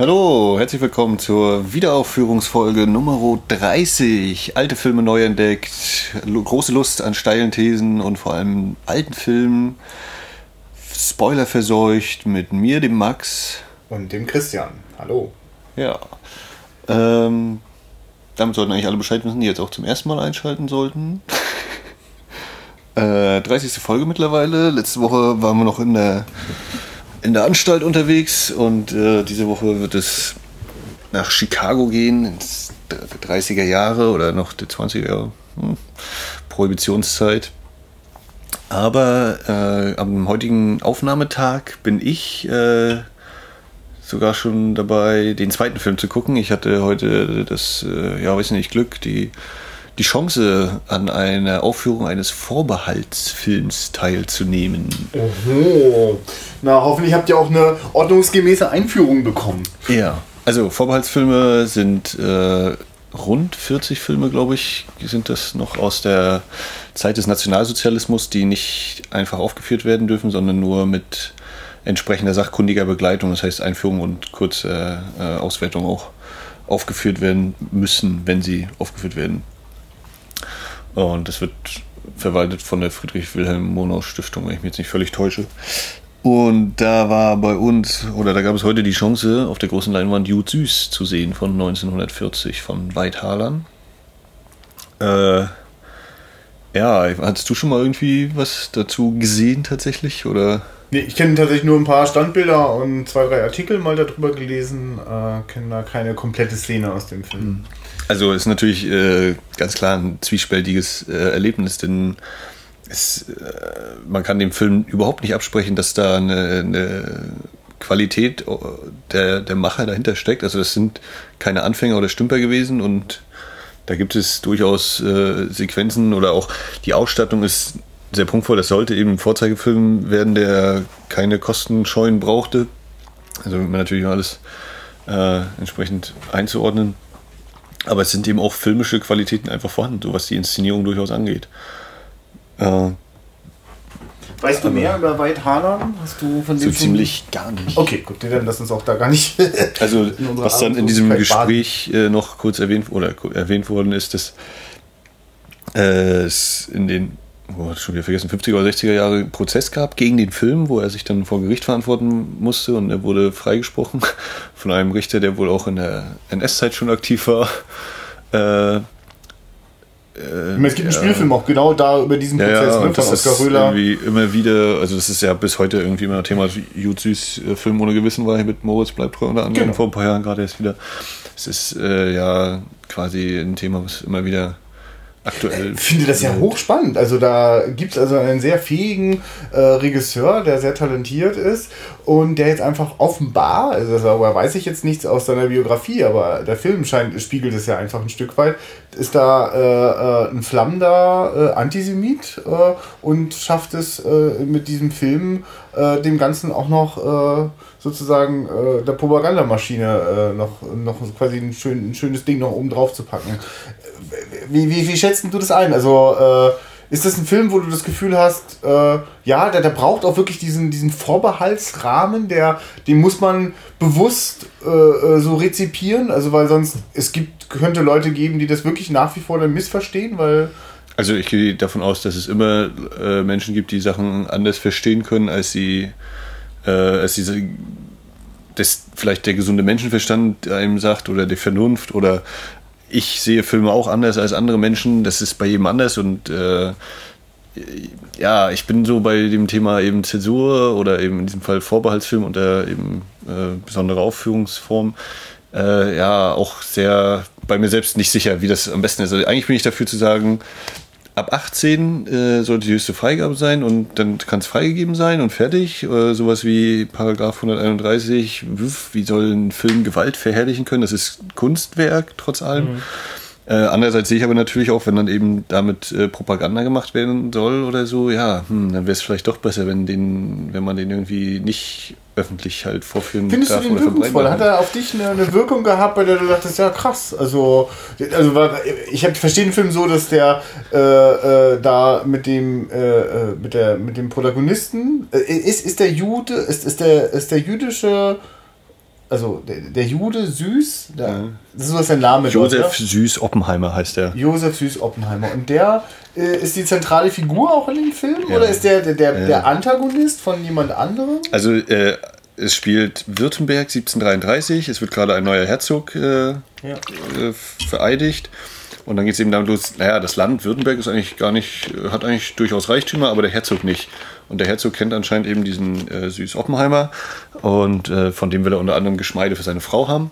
Hallo, herzlich willkommen zur Wiederaufführungsfolge Nummer 30. Alte Filme neu entdeckt, große Lust an steilen Thesen und vor allem alten Filmen. Spoiler verseucht mit mir, dem Max. Und dem Christian. Hallo. Ja. Ähm, damit sollten eigentlich alle Bescheid wissen, die jetzt auch zum ersten Mal einschalten sollten. äh, 30. Folge mittlerweile. Letzte Woche waren wir noch in der, in der Anstalt unterwegs und äh, diese Woche wird es nach Chicago gehen, ins 30er Jahre oder noch die 20er Jahre. Hm. Prohibitionszeit. Aber äh, am heutigen Aufnahmetag bin ich äh, sogar schon dabei, den zweiten Film zu gucken. Ich hatte heute das, äh, ja, weiß nicht, Glück, die, die Chance an einer Aufführung eines Vorbehaltsfilms teilzunehmen. Oho. Na, hoffentlich habt ihr auch eine ordnungsgemäße Einführung bekommen. Ja, also Vorbehaltsfilme sind äh, rund 40 Filme, glaube ich, sind das noch aus der Zeit des Nationalsozialismus, die nicht einfach aufgeführt werden dürfen, sondern nur mit entsprechender sachkundiger Begleitung, das heißt Einführung und kurze äh, Auswertung auch aufgeführt werden müssen, wenn sie aufgeführt werden. Und das wird verwaltet von der Friedrich-Wilhelm-Monau-Stiftung, wenn ich mich jetzt nicht völlig täusche. Und da war bei uns, oder da gab es heute die Chance, auf der großen Leinwand Jud Süß zu sehen von 1940 von Weithalern. Äh, ja, hattest du schon mal irgendwie was dazu gesehen tatsächlich? Oder? Nee, ich kenne tatsächlich nur ein paar Standbilder und zwei, drei Artikel mal darüber gelesen, äh, kenne da keine komplette Szene aus dem Film. Hm. Also ist natürlich äh, ganz klar ein zwiespältiges äh, Erlebnis, denn es, äh, man kann dem Film überhaupt nicht absprechen, dass da eine, eine Qualität äh, der, der Macher dahinter steckt. Also das sind keine Anfänger oder Stümper gewesen und da gibt es durchaus äh, Sequenzen oder auch die Ausstattung ist sehr punktvoll. Das sollte eben ein Vorzeigefilm werden, der keine Kosten scheuen brauchte. Also man natürlich alles äh, entsprechend einzuordnen. Aber es sind eben auch filmische Qualitäten einfach vorhanden, so was die Inszenierung durchaus angeht. Äh, Weißt du mehr über White Harlan? Hast du von dem so ziemlich gar nicht. Okay, gut, dann lass uns auch da gar nicht. also was dann in diesem Gespräch äh, noch kurz erwähnt oder erwähnt worden ist, dass äh, es in den oh, schon wieder vergessen, 50er oder 60er Jahre Prozess gab gegen den Film, wo er sich dann vor Gericht verantworten musste und er wurde freigesprochen von einem Richter, der wohl auch in der NS-Zeit schon aktiv war. Äh, äh, es gibt einen Spielfilm auch genau da über diesen Prozess ja, ja, ne, von Oskar Röhler. Irgendwie immer wieder, also das ist ja bis heute irgendwie immer ein Thema, Jud Süß äh, Film ohne Gewissen war hier mit Moritz bleibt treu unter anderem genau. vor ein paar Jahren gerade erst wieder. Es ist äh, ja quasi ein Thema, was immer wieder aktuell. Ich finde das ja hochspannend. Also da gibt es also einen sehr fähigen äh, Regisseur, der sehr talentiert ist und der jetzt einfach offenbar, also darüber weiß ich jetzt nichts aus seiner Biografie, aber der Film scheint, spiegelt es ja einfach ein Stück weit, ist da äh, äh, ein flammender äh, Antisemit äh, und schafft es äh, mit diesem Film dem Ganzen auch noch sozusagen der Propagandamaschine noch, noch quasi ein, schön, ein schönes Ding noch oben drauf zu packen wie, wie, wie schätzt du das ein? Also, äh, ist das ein Film, wo du das Gefühl hast, äh, ja, der, der braucht auch wirklich diesen, diesen Vorbehaltsrahmen, der, den muss man bewusst äh, äh, so rezipieren? Also, weil sonst, es gibt, könnte Leute geben, die das wirklich nach wie vor dann missverstehen, weil. Also ich gehe davon aus, dass es immer äh, Menschen gibt, die Sachen anders verstehen können, als sie, äh, als diese das vielleicht der gesunde Menschenverstand einem sagt oder die Vernunft oder ich sehe Filme auch anders als andere Menschen. Das ist bei jedem anders und äh, ja, ich bin so bei dem Thema eben Zäsur oder eben in diesem Fall Vorbehaltsfilm unter eben äh, besondere Aufführungsform. Äh, ja, auch sehr bei mir selbst nicht sicher, wie das am besten ist. Also eigentlich bin ich dafür zu sagen, ab 18 äh, sollte die höchste Freigabe sein und dann kann es freigegeben sein und fertig. Äh, sowas wie Paragraph 131, wie soll ein Film Gewalt verherrlichen können? Das ist Kunstwerk, trotz allem. Mhm. Äh, andererseits sehe ich aber natürlich auch, wenn dann eben damit äh, Propaganda gemacht werden soll oder so, ja, hm, dann wäre es vielleicht doch besser, wenn, den, wenn man den irgendwie nicht öffentlich halt vorführen Findest darf. Findest du den wirkungsvoll? Hat er auf dich eine, eine, Wirkung gehabt, bei der du dachtest, ja krass, also, also ich verstehe den Film so, dass der äh, äh, da mit dem, äh, äh mit, der, mit dem Protagonisten, äh, ist, ist der Jude, ist, ist, der, ist der jüdische also der, der Jude Süß, der, ja. das ist so sein Name. Josef dort, Süß Oppenheimer heißt der. Josef Süß Oppenheimer. Und der äh, ist die zentrale Figur auch in dem Film? Ja. Oder ist der der, der, der, Antagonist von jemand anderem? Also äh, es spielt Württemberg 1733, es wird gerade ein neuer Herzog äh, ja. Äh, vereidigt. Und dann geht es eben damit los, naja, das Land Württemberg ist eigentlich gar nicht, hat eigentlich durchaus Reichtümer, aber der Herzog nicht. Und der Herzog kennt anscheinend eben diesen äh, Süß Oppenheimer und äh, von dem will er unter anderem Geschmeide für seine Frau haben.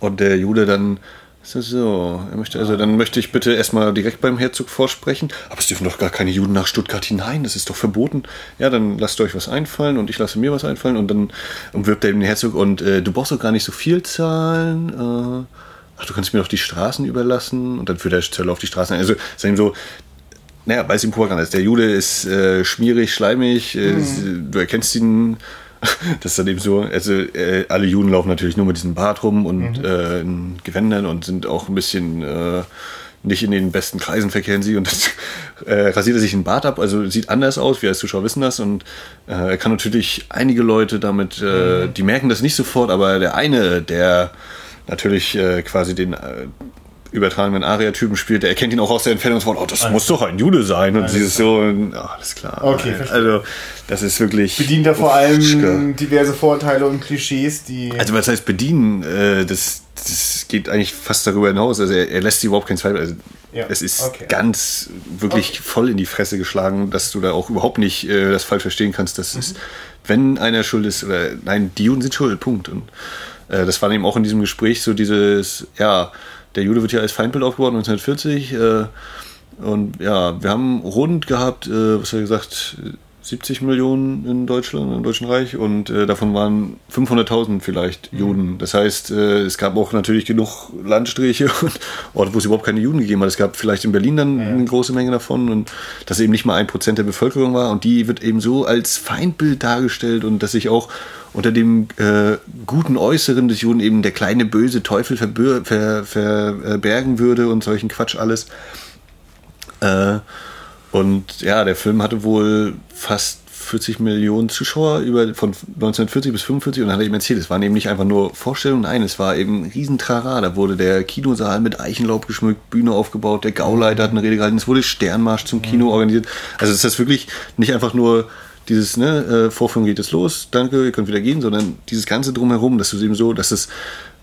Und der Jude dann so, möchte, also dann möchte ich bitte erstmal direkt beim Herzog vorsprechen. Aber es dürfen doch gar keine Juden nach Stuttgart hinein, das ist doch verboten. Ja, dann lasst euch was einfallen und ich lasse mir was einfallen und dann umwirbt er eben den Herzog und äh, du brauchst doch gar nicht so viel zahlen. Äh, ach, du kannst mir doch die Straßen überlassen und dann führt der Zöller auf die Straßen. Also, ist eben so, naja, weil es ihm Propaganda ist. Der Jude ist äh, schmierig, schleimig, äh, mhm. du erkennst ihn. Das ist dann eben so, also äh, alle Juden laufen natürlich nur mit diesem Bart rum und mhm. äh, in Gewändern und sind auch ein bisschen äh, nicht in den besten Kreisen verkehren sie und dann äh, rasiert er sich den Bart ab, also sieht anders aus, wir als Zuschauer wissen das und äh, er kann natürlich einige Leute damit, äh, mhm. die merken das nicht sofort, aber der eine, der natürlich äh, quasi den äh, übertragenen Aria-Typen spielt, der erkennt ihn auch aus der Entfernung und sagt, oh, das alles muss doch ein Jude sein. Und alles sie ist so, oh, alles klar. Okay, Also, das ist wirklich. Bedient er vor allem diverse Vorteile und Klischees, die. Also, was heißt bedienen? Äh, das, das geht eigentlich fast darüber hinaus. Also, er, er lässt sie überhaupt keinen Zweifel. Also, ja. Es ist okay. ganz wirklich okay. voll in die Fresse geschlagen, dass du da auch überhaupt nicht äh, das falsch verstehen kannst. dass mhm. ist, wenn einer schuld ist, oder nein, die Juden sind schuld, Punkt. Und äh, das war eben auch in diesem Gespräch so dieses, ja, der Jude wird ja als Feindbild aufgebaut 1940. Äh, und ja, wir haben rund gehabt, äh, was hat er gesagt, 70 Millionen in Deutschland, im Deutschen Reich und äh, davon waren 500.000 vielleicht mhm. Juden. Das heißt, äh, es gab auch natürlich genug Landstriche und Orte, wo es überhaupt keine Juden gegeben hat. Es gab vielleicht in Berlin dann ja. eine große Menge davon und dass eben nicht mal ein Prozent der Bevölkerung war und die wird eben so als Feindbild dargestellt und dass sich auch unter dem äh, guten Äußeren des Juden eben der kleine böse Teufel verbergen ver, ver, würde und solchen Quatsch alles. Äh, und ja, der Film hatte wohl fast 40 Millionen Zuschauer über, von 1940 bis 45 und dann hat er ihm erzählt, es waren eben nicht einfach nur Vorstellungen, nein, es war eben ein Riesentrara. Da wurde der Kinosaal mit Eichenlaub geschmückt, Bühne aufgebaut, der Gauleiter hat eine Rede gehalten, es wurde Sternmarsch zum Kino organisiert. Also ist wirklich nicht einfach nur dieses, ne, äh, Vorführung geht es los, danke, ihr könnt wieder gehen, sondern dieses Ganze drumherum, dass du eben so, dass es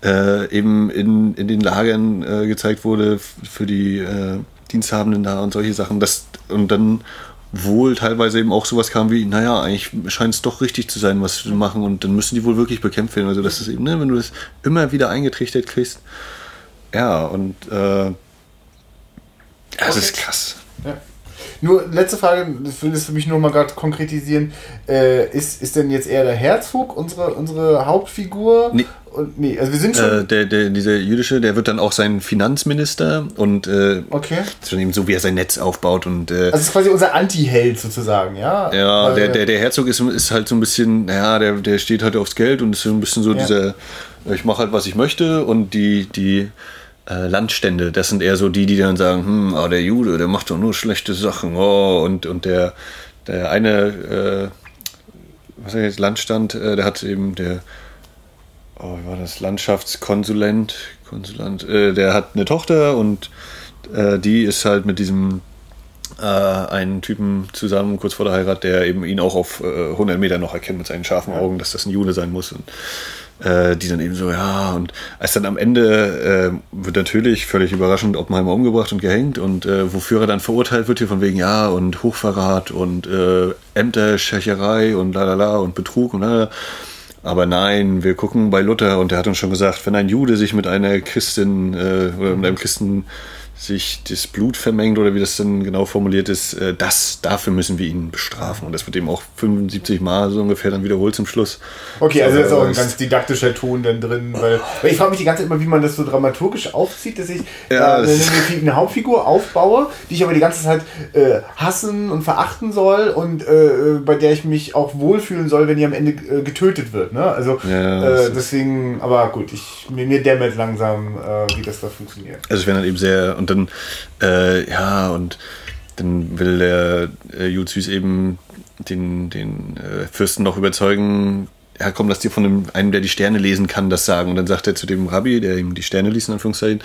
äh, eben in, in den Lagern äh, gezeigt wurde für die äh, Diensthabenden da und solche Sachen, das, und dann wohl teilweise eben auch sowas kam wie, naja, eigentlich scheint es doch richtig zu sein, was wir machen und dann müssen die wohl wirklich bekämpft werden. Also das ist eben, ne, wenn du das immer wieder eingetrichtert kriegst, ja, und äh, das ist krass. Ja. Nur letzte Frage, das will das für mich nur mal gerade konkretisieren. Äh, ist, ist denn jetzt eher der Herzog unsere, unsere Hauptfigur? Nee. Und, nee, also wir sind schon. Äh, der, der, dieser jüdische, der wird dann auch sein Finanzminister und äh, okay. schon eben so, wie er sein Netz aufbaut und. Äh, also ist quasi unser Anti-Held sozusagen, ja? Ja, der, der, der Herzog ist, ist halt so ein bisschen, naja, der, der steht halt aufs Geld und ist so ein bisschen so ja. dieser, ich mache halt, was ich möchte und die, die äh, Landstände, das sind eher so die, die dann sagen, hm, oh, der Jude, der macht doch nur schlechte Sachen, oh, und, und der, der eine, äh, was ist jetzt, Landstand, äh, der hat eben der, oh, wie war das, Landschaftskonsulent, Konsulant, äh, der hat eine Tochter und äh, die ist halt mit diesem äh, einen Typen zusammen, kurz vor der Heirat, der eben ihn auch auf 100 Meter noch erkennt mit seinen scharfen Augen, dass das ein Jude sein muss. Und äh, die dann eben so, ja, und als dann am Ende äh, wird natürlich völlig überraschend Oppenheimer umgebracht und gehängt und äh, wofür er dann verurteilt wird hier von wegen, ja, und Hochverrat und äh, Ämterschecherei und lalala und Betrug und lalala. Aber nein, wir gucken bei Luther und der hat uns schon gesagt, wenn ein Jude sich mit einer Christin äh, oder mit einem Christen sich das Blut vermengt oder wie das dann genau formuliert ist, äh, das, dafür müssen wir ihn bestrafen. Und das wird eben auch 75 Mal so ungefähr dann wiederholt zum Schluss. Okay, also das ist auch ein ganz didaktischer Ton dann drin, weil, weil ich frage mich die ganze Zeit immer, wie man das so dramaturgisch aufzieht, dass ich ja, äh, eine, eine, Hauptfigur aufbaue, die ich aber die ganze Zeit äh, hassen und verachten soll und äh, bei der ich mich auch wohlfühlen soll, wenn die am Ende äh, getötet wird. Ne? Also ja, äh, deswegen, aber gut, ich, mir, mir dämmert langsam, wie das da funktioniert. Also ich wäre dann eben sehr, und dann, äh, ja, und dann will der äh, Süß eben den, den äh, Fürsten noch überzeugen, ja komm, lass dir von einem, einem, der die Sterne lesen kann, das sagen. Und dann sagt er zu dem Rabbi, der ihm die Sterne liest, in Anführungszeichen,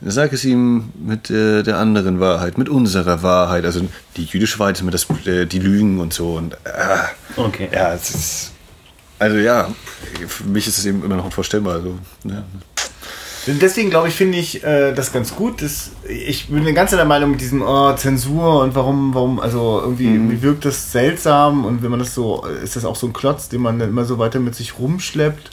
sag es ihm mit äh, der anderen Wahrheit, mit unserer Wahrheit. Also die jüdische Wahrheit ist immer das, äh, die Lügen und so. Und, äh, okay. Ja, es ist, also ja, für mich ist es eben immer noch unvorstellbar. Also, ja. Deswegen glaube ich, finde ich äh, das ganz gut. Das, ich bin eine ganze der Meinung mit diesem oh, Zensur und warum, warum, also irgendwie, mhm. wirkt das seltsam und wenn man das so, ist das auch so ein Klotz, den man dann immer so weiter mit sich rumschleppt.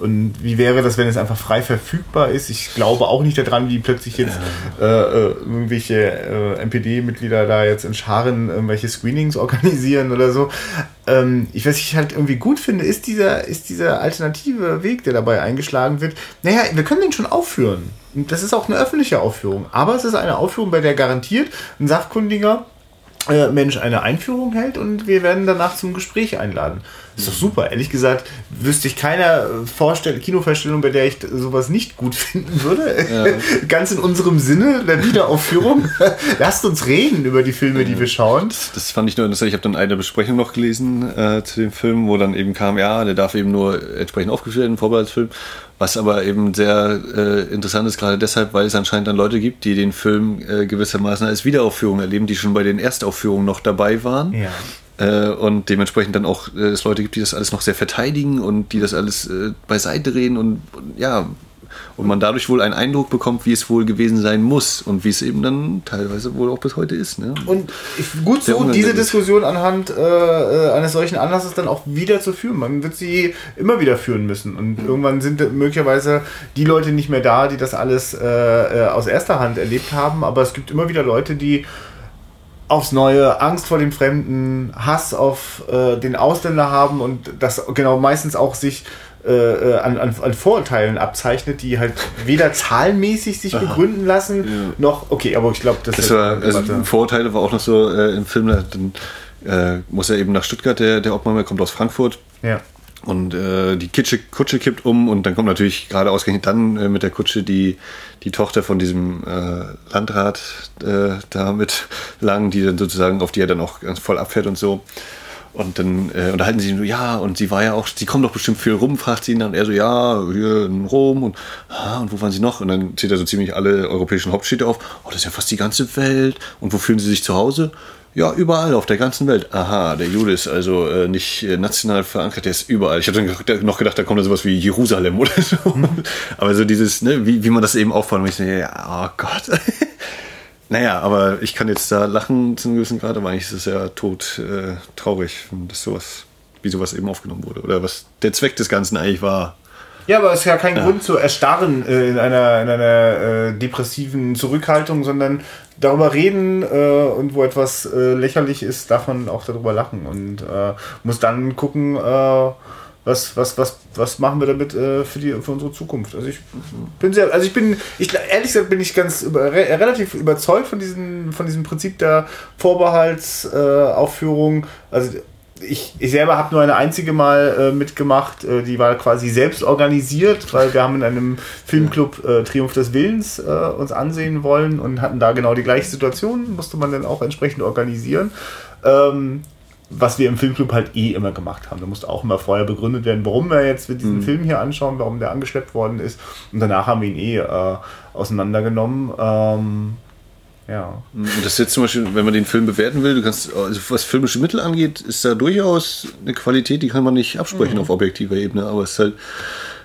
Und wie wäre das, wenn es einfach frei verfügbar ist? Ich glaube auch nicht daran, wie plötzlich jetzt äh, äh, irgendwelche äh, NPD-Mitglieder da jetzt in Scharen irgendwelche Screenings organisieren oder so. Ähm, ich, was ich halt irgendwie gut finde, ist dieser, ist dieser alternative Weg, der dabei eingeschlagen wird. Naja, wir können den schon aufführen. Das ist auch eine öffentliche Aufführung. Aber es ist eine Aufführung, bei der garantiert ein Sachkundiger äh, Mensch eine Einführung hält und wir werden danach zum Gespräch einladen. Ist doch super. Ehrlich gesagt wüsste ich keiner Vorstell Kinovorstellung, bei der ich sowas nicht gut finden würde. Ja. Ganz in unserem Sinne der Wiederaufführung. Lasst uns reden über die Filme, die wir schauen. Das, das fand ich nur interessant. Ich habe dann eine Besprechung noch gelesen äh, zu dem Film, wo dann eben kam, ja, der darf eben nur entsprechend aufgeführt werden, Vorbehaltsfilm. Was aber eben sehr äh, interessant ist, gerade deshalb, weil es anscheinend dann Leute gibt, die den Film äh, gewissermaßen als Wiederaufführung erleben, die schon bei den Erstaufführungen noch dabei waren. Ja. Äh, und dementsprechend dann auch äh, es Leute gibt, die das alles noch sehr verteidigen und die das alles äh, beiseite drehen und, und ja, und man dadurch wohl einen Eindruck bekommt, wie es wohl gewesen sein muss und wie es eben dann teilweise wohl auch bis heute ist. Ne? Und gut so, diese Diskussion anhand äh, äh, eines solchen Anlasses dann auch wieder zu führen. Man wird sie immer wieder führen müssen und irgendwann sind möglicherweise die Leute nicht mehr da, die das alles äh, äh, aus erster Hand erlebt haben, aber es gibt immer wieder Leute, die aufs Neue Angst vor dem Fremden, Hass auf äh, den Ausländer haben und das genau meistens auch sich äh, äh, an, an, an, Vorurteilen abzeichnet, die halt weder zahlenmäßig sich begründen lassen, ja. noch, okay, aber ich glaube, das, das war, also Vorurteile war auch noch so äh, im Film, dann äh, muss er eben nach Stuttgart, der, der Obmann, der kommt aus Frankfurt. Ja. Und äh, die Kitsche, Kutsche kippt um und dann kommt natürlich gerade ausgerechnet dann äh, mit der Kutsche die, die Tochter von diesem äh, Landrat äh, da mit lang, die dann sozusagen, auf die er dann auch ganz voll abfährt und so. Und dann äh, unterhalten sie ihn so, ja, und sie war ja auch, sie kommt doch bestimmt viel rum, fragt sie ihn dann. Und er so, ja, hier in Rom und, ah, und wo waren sie noch? Und dann zählt er so ziemlich alle europäischen Hauptstädte auf. Oh, das ist ja fast die ganze Welt. Und wo fühlen sie sich zu Hause? Ja, überall auf der ganzen Welt. Aha, der Jude ist also äh, nicht äh, national verankert, der ist überall. Ich habe dann noch gedacht, da kommt da sowas wie Jerusalem oder so. Mhm. Aber so dieses, ne, wie, wie man das eben aufbaut. Und ich so, ja, oh Gott. Naja, aber ich kann jetzt da lachen zu einem gewissen Grad, aber eigentlich ist es ja tot äh, traurig, dass sowas, wie sowas eben aufgenommen wurde. Oder was der Zweck des Ganzen eigentlich war. Ja, aber es ist ja kein ja. Grund zu erstarren äh, in einer, in einer äh, depressiven Zurückhaltung, sondern darüber reden äh, und wo etwas äh, lächerlich ist, darf man auch darüber lachen und äh, muss dann gucken, äh, was, was, was, was machen wir damit äh, für, die, für unsere Zukunft? Also ich bin sehr, also ich bin, ich, ehrlich gesagt bin ich ganz über, re, relativ überzeugt von, diesen, von diesem Prinzip der Vorbehaltsaufführung. Äh, also ich, ich selber habe nur eine einzige Mal äh, mitgemacht, äh, die war quasi selbst organisiert, weil wir haben in einem Filmclub äh, Triumph des Willens äh, uns ansehen wollen und hatten da genau die gleiche Situation, musste man dann auch entsprechend organisieren. Ähm, was wir im Filmclub halt eh immer gemacht haben. Da musste auch immer vorher begründet werden, warum wir jetzt diesen mhm. Film hier anschauen, warum der angeschleppt worden ist. Und danach haben wir ihn eh äh, auseinandergenommen. Ähm, ja. Und das ist jetzt zum Beispiel, wenn man den Film bewerten will, du kannst, also was filmische Mittel angeht, ist da durchaus eine Qualität, die kann man nicht absprechen mhm. auf objektiver Ebene, aber es ist halt,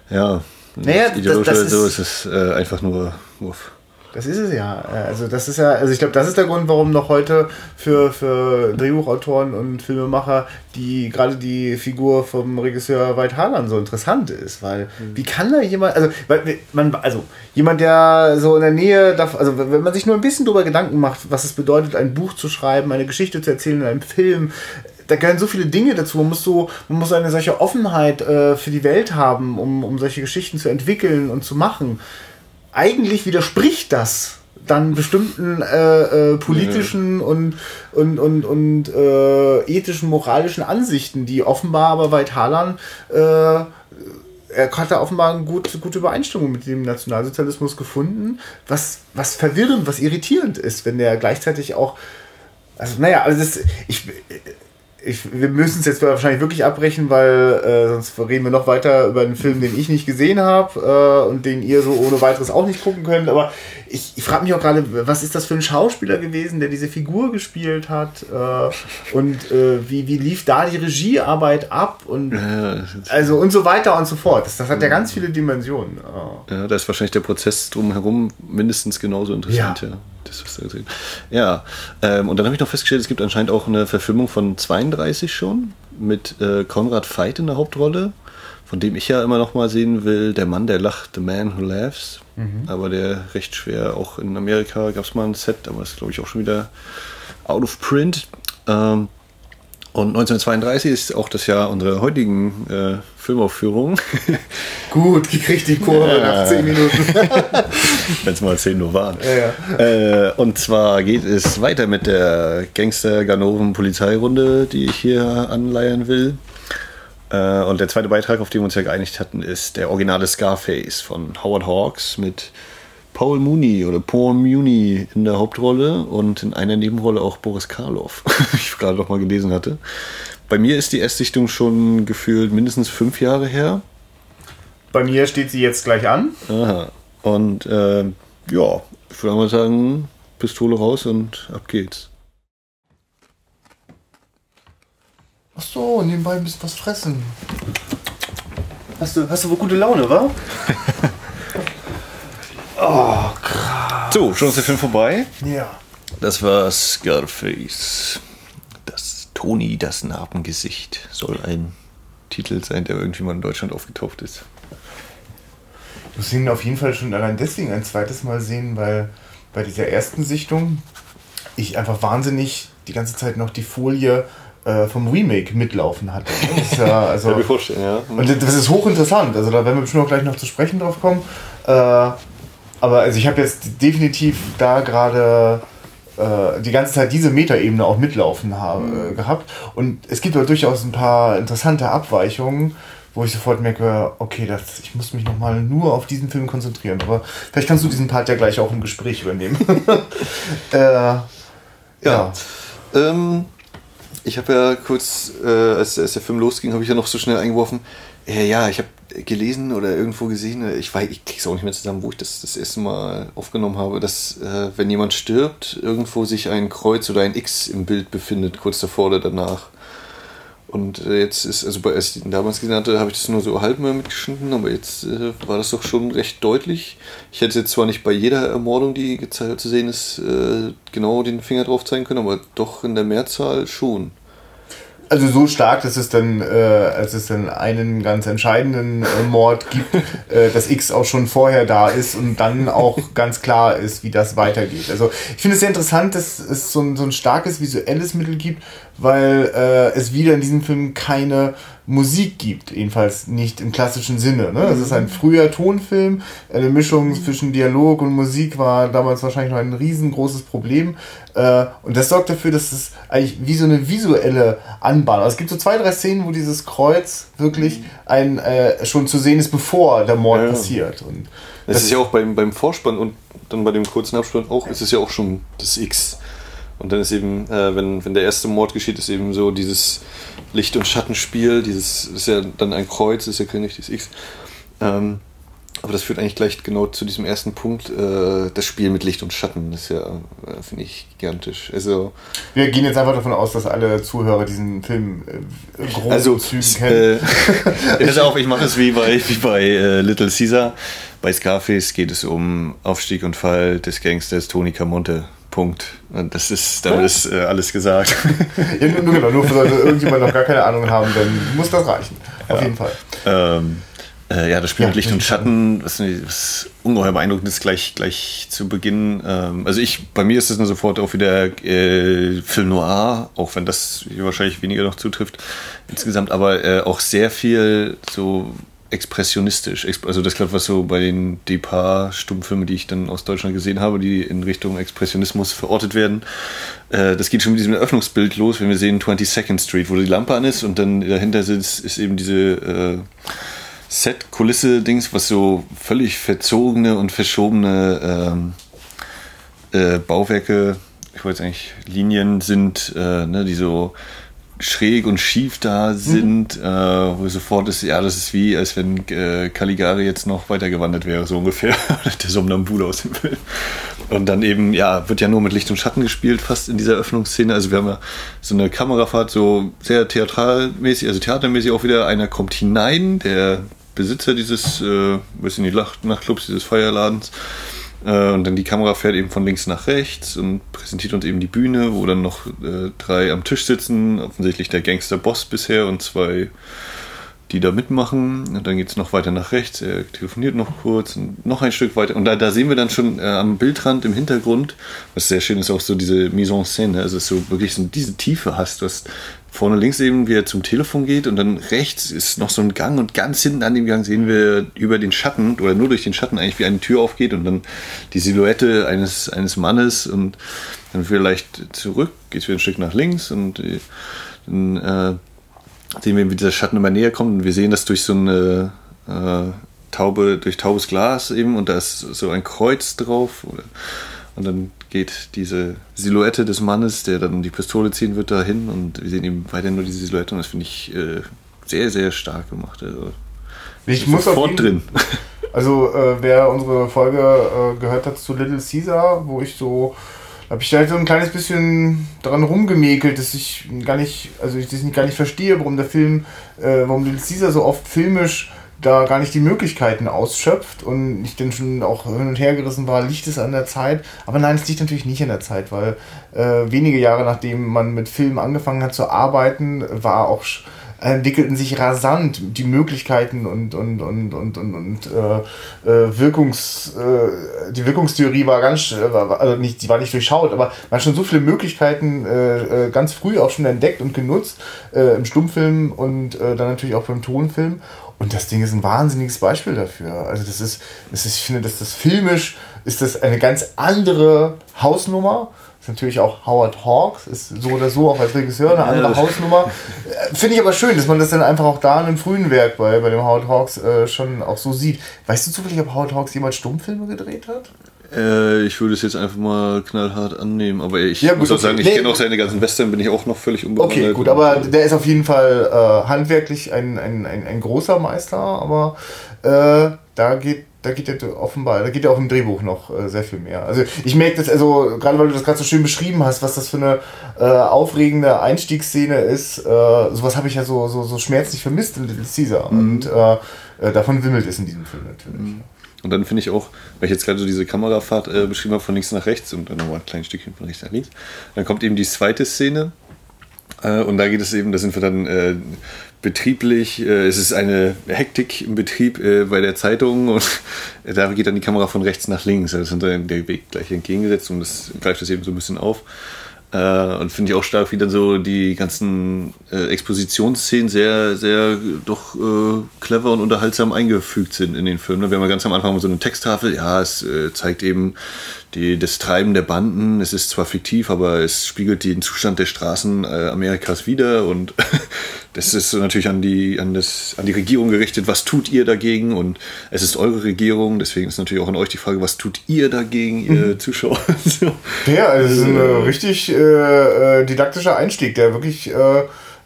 ja, naja, ideologisch das, das oder so, ist es äh, einfach nur Wurf. Das ist es ja. Also das ist ja, also ich glaube, das ist der Grund, warum noch heute für, für Drehbuchautoren und Filmemacher die gerade die Figur vom Regisseur Veit Harlan so interessant ist, weil mhm. wie kann da jemand, also weil man, also jemand, der so in der Nähe, darf, also wenn man sich nur ein bisschen darüber Gedanken macht, was es bedeutet, ein Buch zu schreiben, eine Geschichte zu erzählen in einem Film, da gehören so viele Dinge dazu. Man muss so, man muss eine solche Offenheit äh, für die Welt haben, um, um solche Geschichten zu entwickeln und zu machen eigentlich widerspricht das dann bestimmten äh, äh, politischen ja. und, und, und, und äh, ethischen, moralischen Ansichten, die offenbar aber Veit Harlan äh, er hat da offenbar eine gute, gute Übereinstimmung mit dem Nationalsozialismus gefunden, was, was verwirrend, was irritierend ist, wenn der gleichzeitig auch, also naja, also das, ich, ich, wir müssen es jetzt wahrscheinlich wirklich abbrechen, weil äh, sonst reden wir noch weiter über einen Film, den ich nicht gesehen habe äh, und den ihr so ohne weiteres auch nicht gucken könnt. Aber ich, ich frage mich auch gerade, was ist das für ein Schauspieler gewesen, der diese Figur gespielt hat? Äh, und äh, wie, wie lief da die Regiearbeit ab? Und, also und so weiter und so fort. Das, das hat ja ganz viele Dimensionen. Ja, da ist wahrscheinlich der Prozess drumherum mindestens genauso interessant, ja. ja. Das, was da gesehen. Ja, ähm, und dann habe ich noch festgestellt, es gibt anscheinend auch eine Verfilmung von 32 schon mit äh, Konrad Veit in der Hauptrolle, von dem ich ja immer noch mal sehen will, der Mann, der lacht, The Man Who Laughs. Mhm. Aber der recht schwer, auch in Amerika gab es mal ein Set, aber das ist glaube ich auch schon wieder out of print. Ähm, und 1932 ist auch das Jahr unserer heutigen äh, Filmaufführung. Gut, gekriegt die Kurve ja. nach 10 Minuten. Wenn es mal 10 nur waren. Ja, ja. Äh, und zwar geht es weiter mit der Gangster-Ganoven-Polizeirunde, die ich hier anleiern will. Äh, und der zweite Beitrag, auf den wir uns ja geeinigt hatten, ist der originale Scarface von Howard Hawks mit Paul Mooney oder Paul Mooney in der Hauptrolle und in einer Nebenrolle auch Boris Karloff, wie ich gerade noch mal gelesen hatte. Bei mir ist die Erstsichtung schon gefühlt mindestens fünf Jahre her. Bei mir steht sie jetzt gleich an. Aha. Und äh, ja, ich würde mal sagen, Pistole raus und ab geht's. Ach so, nebenbei ein bisschen was fressen. Hast du, hast du wohl gute Laune, wa? Oh, krass. So, schon ist der Film vorbei. Ja. Das war Scarface. Das Toni, das Narbengesicht, soll ein Titel sein, der irgendwie mal in Deutschland aufgetaucht ist. Du musst ihn auf jeden Fall schon allein deswegen ein zweites Mal sehen, weil bei dieser ersten Sichtung ich einfach wahnsinnig die ganze Zeit noch die Folie äh, vom Remake mitlaufen hatte. Das ist ja, also, ja. Und das ist hochinteressant. Also da werden wir bestimmt auch gleich noch zu sprechen drauf kommen. Äh, aber also ich habe jetzt definitiv da gerade äh, die ganze Zeit diese Metaebene auch mitlaufen habe, mhm. gehabt. Und es gibt aber durchaus ein paar interessante Abweichungen, wo ich sofort merke, okay, das, ich muss mich nochmal nur auf diesen Film konzentrieren. Aber vielleicht kannst du diesen Part ja gleich auch im Gespräch übernehmen. äh, ja. ja. Ähm, ich habe ja kurz, äh, als, als, der Film losging, habe ich ja noch so schnell eingeworfen, äh, ja, ich habe gelesen oder irgendwo gesehen, ich weiß, ich krieg's auch nicht mehr zusammen, wo ich das das erste Mal aufgenommen habe, dass äh, wenn jemand stirbt, irgendwo sich ein Kreuz oder ein X im Bild befindet, kurz davor oder danach. Und äh, jetzt ist, also bei, als ich den damals gesehen hatte, habe ich das nur so halb mal mitgeschnitten, aber jetzt äh, war das doch schon recht deutlich. Ich hätte jetzt zwar nicht bei jeder Ermordung, die zu sehen ist, äh, genau den Finger drauf zeigen können, aber doch in der Mehrzahl schon. Also so stark, dass es dann, äh, als es dann einen ganz entscheidenden äh, Mord gibt, äh, dass X auch schon vorher da ist und dann auch ganz klar ist, wie das weitergeht. Also ich finde es sehr interessant, dass es so ein, so ein starkes visuelles Mittel gibt, weil äh, es wieder in diesem Film keine Musik gibt, jedenfalls nicht im klassischen Sinne. Ne? Es ist ein früher Tonfilm, eine Mischung zwischen Dialog und Musik war damals wahrscheinlich noch ein riesengroßes Problem. Äh, und das sorgt dafür, dass es eigentlich wie so eine visuelle Anbahnung. Also es gibt so zwei, drei Szenen, wo dieses Kreuz wirklich ein, äh, schon zu sehen ist, bevor der Mord ja. passiert. Und das, das ist ja auch beim, beim Vorspann und dann bei dem kurzen Abspann auch, ist es ja auch schon das X. Und dann ist eben, äh, wenn, wenn der erste Mord geschieht, ist eben so dieses Licht- und Schattenspiel, dieses ist ja dann ein Kreuz, ist ja kein richtiges X. Ähm, aber das führt eigentlich gleich genau zu diesem ersten Punkt, äh, das Spiel mit Licht und Schatten. Ist ja, äh, finde ich, gigantisch. Also, Wir gehen jetzt einfach davon aus, dass alle Zuhörer diesen Film äh, grob also, Zügen kennen. Äh, pass auf, ich mache es wie bei, wie bei äh, Little Caesar. Bei Scarface geht es um Aufstieg und Fall des Gangsters Tony Camonte. Punkt. Und das ist, damit ist äh, alles gesagt. ja, nur, genau, nur sollte irgendjemand noch gar keine Ahnung haben, dann muss das reichen. Auf ja. jeden Fall. Ähm, äh, ja, das Spiel ja, mit Licht und Schatten, was, was, ungeheuer beeindruckend ist, gleich, gleich zu Beginn. Ähm, also ich, bei mir ist das dann sofort auch wieder äh, Film Noir, auch wenn das hier wahrscheinlich weniger noch zutrifft insgesamt, aber äh, auch sehr viel so expressionistisch. Also das glaube was so bei den Depart-Stummfilmen, die ich dann aus Deutschland gesehen habe, die in Richtung Expressionismus verortet werden. Äh, das geht schon mit diesem Eröffnungsbild los, wenn wir sehen 22nd Street, wo die Lampe an ist und dann dahinter sitzt, ist eben diese äh, Set-Kulisse-Dings, was so völlig verzogene und verschobene ähm, äh, Bauwerke, ich wollte eigentlich Linien sind, äh, ne, die so schräg und schief da sind, mhm. äh, wo sofort ist, ja, das ist wie, als wenn äh, Caligari jetzt noch weitergewandert wäre, so ungefähr. der Somnambule aus dem Film. Und dann eben, ja, wird ja nur mit Licht und Schatten gespielt, fast in dieser Öffnungsszene. Also wir haben ja so eine Kamerafahrt, so sehr theatralmäßig, also theatermäßig auch wieder. Einer kommt hinein, der Besitzer dieses, äh, weiß nicht, Nachtclubs, dieses Feierladens und dann die Kamera fährt eben von links nach rechts und präsentiert uns eben die Bühne, wo dann noch äh, drei am Tisch sitzen, offensichtlich der Gangster-Boss bisher und zwei, die da mitmachen. Und dann geht es noch weiter nach rechts, er telefoniert noch kurz und noch ein Stück weiter. Und da, da sehen wir dann schon äh, am Bildrand im Hintergrund, was sehr schön ist, auch so diese Mise en scène, also dass du wirklich so diese Tiefe hast, du hast vorne links eben, wie er zum Telefon geht und dann rechts ist noch so ein Gang und ganz hinten an dem Gang sehen wir über den Schatten oder nur durch den Schatten eigentlich, wie eine Tür aufgeht und dann die Silhouette eines, eines Mannes und dann vielleicht zurück, geht es wieder ein Stück nach links und äh, dann äh, sehen wir, wie dieser Schatten immer näher kommt und wir sehen das durch so eine äh, Taube, durch taubes Glas eben und da ist so ein Kreuz drauf und dann geht diese Silhouette des Mannes, der dann die Pistole ziehen wird, dahin und wir sehen eben weiter nur diese Silhouette und das finde ich äh, sehr, sehr stark gemacht. Also, ich muss sofort drin. Also äh, wer unsere Folge äh, gehört hat zu Little Caesar, wo ich so habe ich da so ein kleines bisschen dran rumgemäkelt, dass ich gar nicht, also ich das gar nicht verstehe, warum der Film, äh, warum Little Caesar so oft filmisch da gar nicht die Möglichkeiten ausschöpft und ich dann schon auch hin und her gerissen war, liegt es an der Zeit? Aber nein, es liegt natürlich nicht an der Zeit, weil äh, wenige Jahre nachdem man mit Filmen angefangen hat zu arbeiten, war auch entwickelten sich rasant die Möglichkeiten und, und, und, und, und, und äh, äh Wirkungs, äh, die Wirkungstheorie war ganz, äh, war, also nicht, die war nicht durchschaut, aber man hat schon so viele Möglichkeiten äh, äh, ganz früh auch schon entdeckt und genutzt, äh, im Stummfilm und äh, dann natürlich auch beim Tonfilm. Und das Ding ist ein wahnsinniges Beispiel dafür. Also das ist, das ist ich finde, dass das filmisch ist das eine ganz andere Hausnummer. Ist natürlich auch Howard Hawks, ist so oder so auch als Regisseur eine andere Hausnummer. Äh, finde ich aber schön, dass man das dann einfach auch da in einem frühen Werk bei, bei dem Howard Hawks äh, schon auch so sieht. Weißt du zufällig, ob Howard Hawks jemals Stummfilme gedreht hat? Äh, ich würde es jetzt einfach mal knallhart annehmen, aber ich ja, gut, muss auch okay. sagen, ich nee. kenne auch seine ganzen Western, bin ich auch noch völlig unbewandert. Okay, gut, aber der ist auf jeden Fall äh, handwerklich ein, ein, ein, ein, großer Meister, aber äh, da geht da geht ja offenbar, da geht ja auch im Drehbuch noch äh, sehr viel mehr. Also ich merke das, also gerade weil du das gerade so schön beschrieben hast, was das für eine äh, aufregende Einstiegsszene ist, äh, sowas habe ich ja so, so, so schmerzlich vermisst in Little Caesar. Mhm. Und äh, äh, davon wimmelt es in diesem Film natürlich. Mhm. Und dann finde ich auch, weil ich jetzt gerade so diese Kamerafahrt äh, beschrieben habe, von links nach rechts und dann nochmal ein kleines Stückchen von rechts nach links, dann kommt eben die zweite Szene. Äh, und da geht es eben, da sind wir dann äh, betrieblich, äh, es ist eine Hektik im Betrieb äh, bei der Zeitung und da geht dann die Kamera von rechts nach links. Also sind dann der Weg gleich entgegengesetzt und das greift das eben so ein bisschen auf. Äh, und finde ich auch stark, wie dann so die ganzen äh, Expositionsszenen sehr, sehr doch äh, clever und unterhaltsam eingefügt sind in den Film. Ne? Wir haben ja ganz am Anfang so eine Texttafel, ja, es äh, zeigt eben die, das Treiben der Banden. Es ist zwar fiktiv, aber es spiegelt den Zustand der Straßen äh, Amerikas wider und das ist natürlich an die, an, das, an die Regierung gerichtet. Was tut ihr dagegen? Und es ist eure Regierung, deswegen ist natürlich auch an euch die Frage, was tut ihr dagegen, ihr mhm. Zuschauer? Ja, also es ist ein äh, richtig äh, äh, didaktischer Einstieg, der wirklich, äh,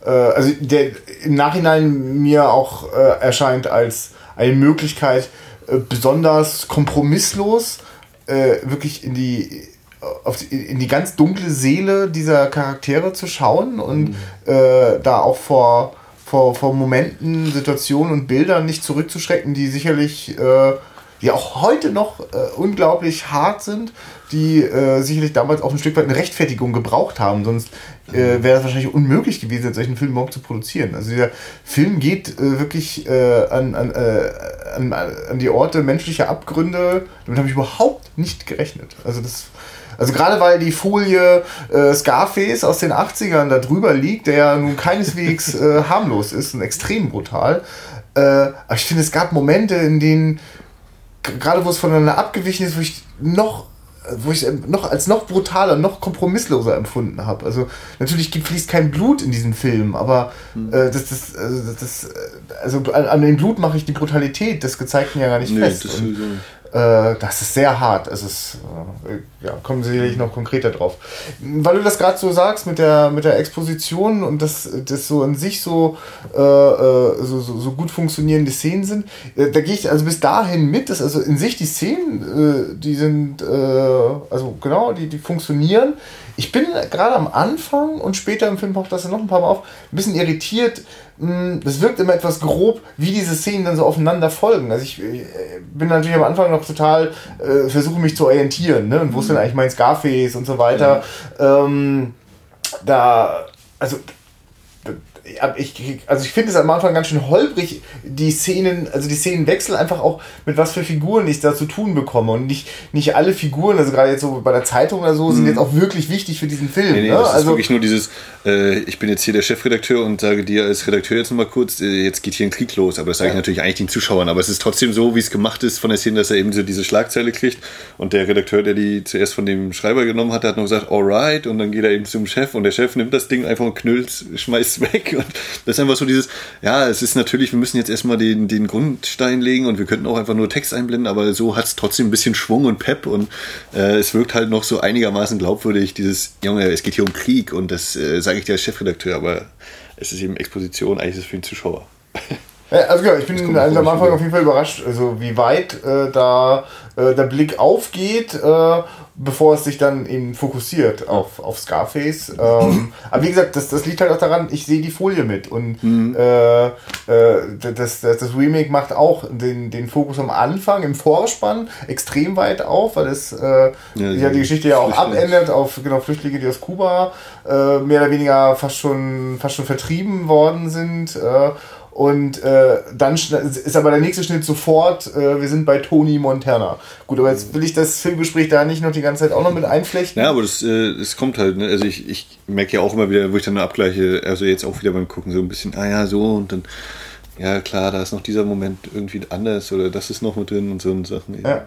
äh, also der im Nachhinein mir auch äh, erscheint als eine Möglichkeit, besonders kompromisslos wirklich in die auf die, in die ganz dunkle Seele dieser Charaktere zu schauen und mhm. äh, da auch vor, vor, vor Momenten, Situationen und Bildern nicht zurückzuschrecken, die sicherlich, äh, die auch heute noch äh, unglaublich hart sind, die äh, sicherlich damals auch ein Stück weit eine Rechtfertigung gebraucht haben, sonst äh, wäre es wahrscheinlich unmöglich gewesen, solchen Film überhaupt zu produzieren. Also dieser Film geht äh, wirklich an, an, an, an die Orte menschlicher Abgründe, damit habe ich überhaupt nicht gerechnet. Also das also gerade weil die Folie äh, Scarface aus den 80ern da drüber liegt, der ja nun keineswegs äh, harmlos ist und extrem brutal. Äh, aber ich finde, es gab Momente, in denen, gerade wo es voneinander abgewichen ist, wo ich noch wo ich noch als noch brutaler, noch kompromissloser empfunden habe. Also natürlich fließt kein Blut in diesem Film, aber hm. äh, das, das, also, das, also an, an dem Blut mache ich die Brutalität des Gezeigten ja gar nicht nee, fest. Und, äh, das ist sehr hart. Es ist, äh, ja, kommen Sie sicherlich noch konkreter drauf. Weil du das gerade so sagst mit der, mit der Exposition und dass das so in sich so, äh, äh, so, so, so, gut funktionierende Szenen sind, äh, da gehe ich also bis dahin mit, dass also in sich die Szenen, äh, die sind, also genau, die, die funktionieren. Ich bin gerade am Anfang und später im Film taucht das noch ein paar Mal auf, ein bisschen irritiert, hm, das wirkt immer etwas grob, wie diese Szenen dann so aufeinander folgen. Also ich, äh, bin natürlich am Anfang noch total, äh, versuche mich zu orientieren, ne? Und wo ist denn mhm. eigentlich mein Scarface und so weiter. Ja. Ähm, da, also ich, also ich finde es am Anfang ganz schön holprig, die Szenen, also die Szenenwechsel einfach auch mit was für Figuren ich da zu tun bekomme. Und nicht, nicht alle Figuren, also gerade jetzt so bei der Zeitung oder so, sind mhm. jetzt auch wirklich wichtig für diesen Film. Nee, nee, ne? das also, ist wirklich nur dieses, äh, ich bin jetzt hier der Chefredakteur und sage dir als Redakteur jetzt nochmal kurz, äh, jetzt geht hier ein Krieg los. Aber das sage ja. ich natürlich eigentlich den Zuschauern. Aber es ist trotzdem so, wie es gemacht ist von der Szene, dass er eben so diese Schlagzeile kriegt. Und der Redakteur, der die zuerst von dem Schreiber genommen hat, hat noch gesagt, alright. Und dann geht er eben zum Chef und der Chef nimmt das Ding einfach und knüllt, schmeißt es weg. Und das ist einfach so dieses, ja, es ist natürlich, wir müssen jetzt erstmal den, den Grundstein legen und wir könnten auch einfach nur Text einblenden, aber so hat es trotzdem ein bisschen Schwung und Pep und äh, es wirkt halt noch so einigermaßen glaubwürdig, dieses, Junge, es geht hier um Krieg und das äh, sage ich dir als Chefredakteur, aber es ist eben Exposition, eigentlich ist es für den Zuschauer. Ja, also ja, ich bin also am Anfang auf jeden Fall überrascht, also wie weit äh, da äh, der Blick aufgeht äh, bevor es sich dann eben fokussiert auf, auf Scarface. Ähm, aber wie gesagt, das, das liegt halt auch daran, ich sehe die Folie mit und mhm. äh, äh, das, das, das Remake macht auch den, den Fokus am Anfang, im Vorspann, extrem weit auf, weil es äh, ja, ja, die Geschichte ja auch abändert auf genau, Flüchtlinge, die aus Kuba äh, mehr oder weniger fast schon, fast schon vertrieben worden sind. Und äh, dann ist aber der nächste Schnitt sofort, äh, wir sind bei Tony Montana. Gut, aber jetzt will ich das Filmgespräch da nicht noch die ganze Zeit auch noch mit einflechten. Ja, aber das, äh, das kommt halt, ne? Also ich, ich merke ja auch immer wieder, wo ich dann abgleiche, also jetzt auch wieder beim Gucken so ein bisschen, ah ja, so und dann, ja klar, da ist noch dieser Moment irgendwie anders oder das ist noch mit drin und so und Sachen. Ja.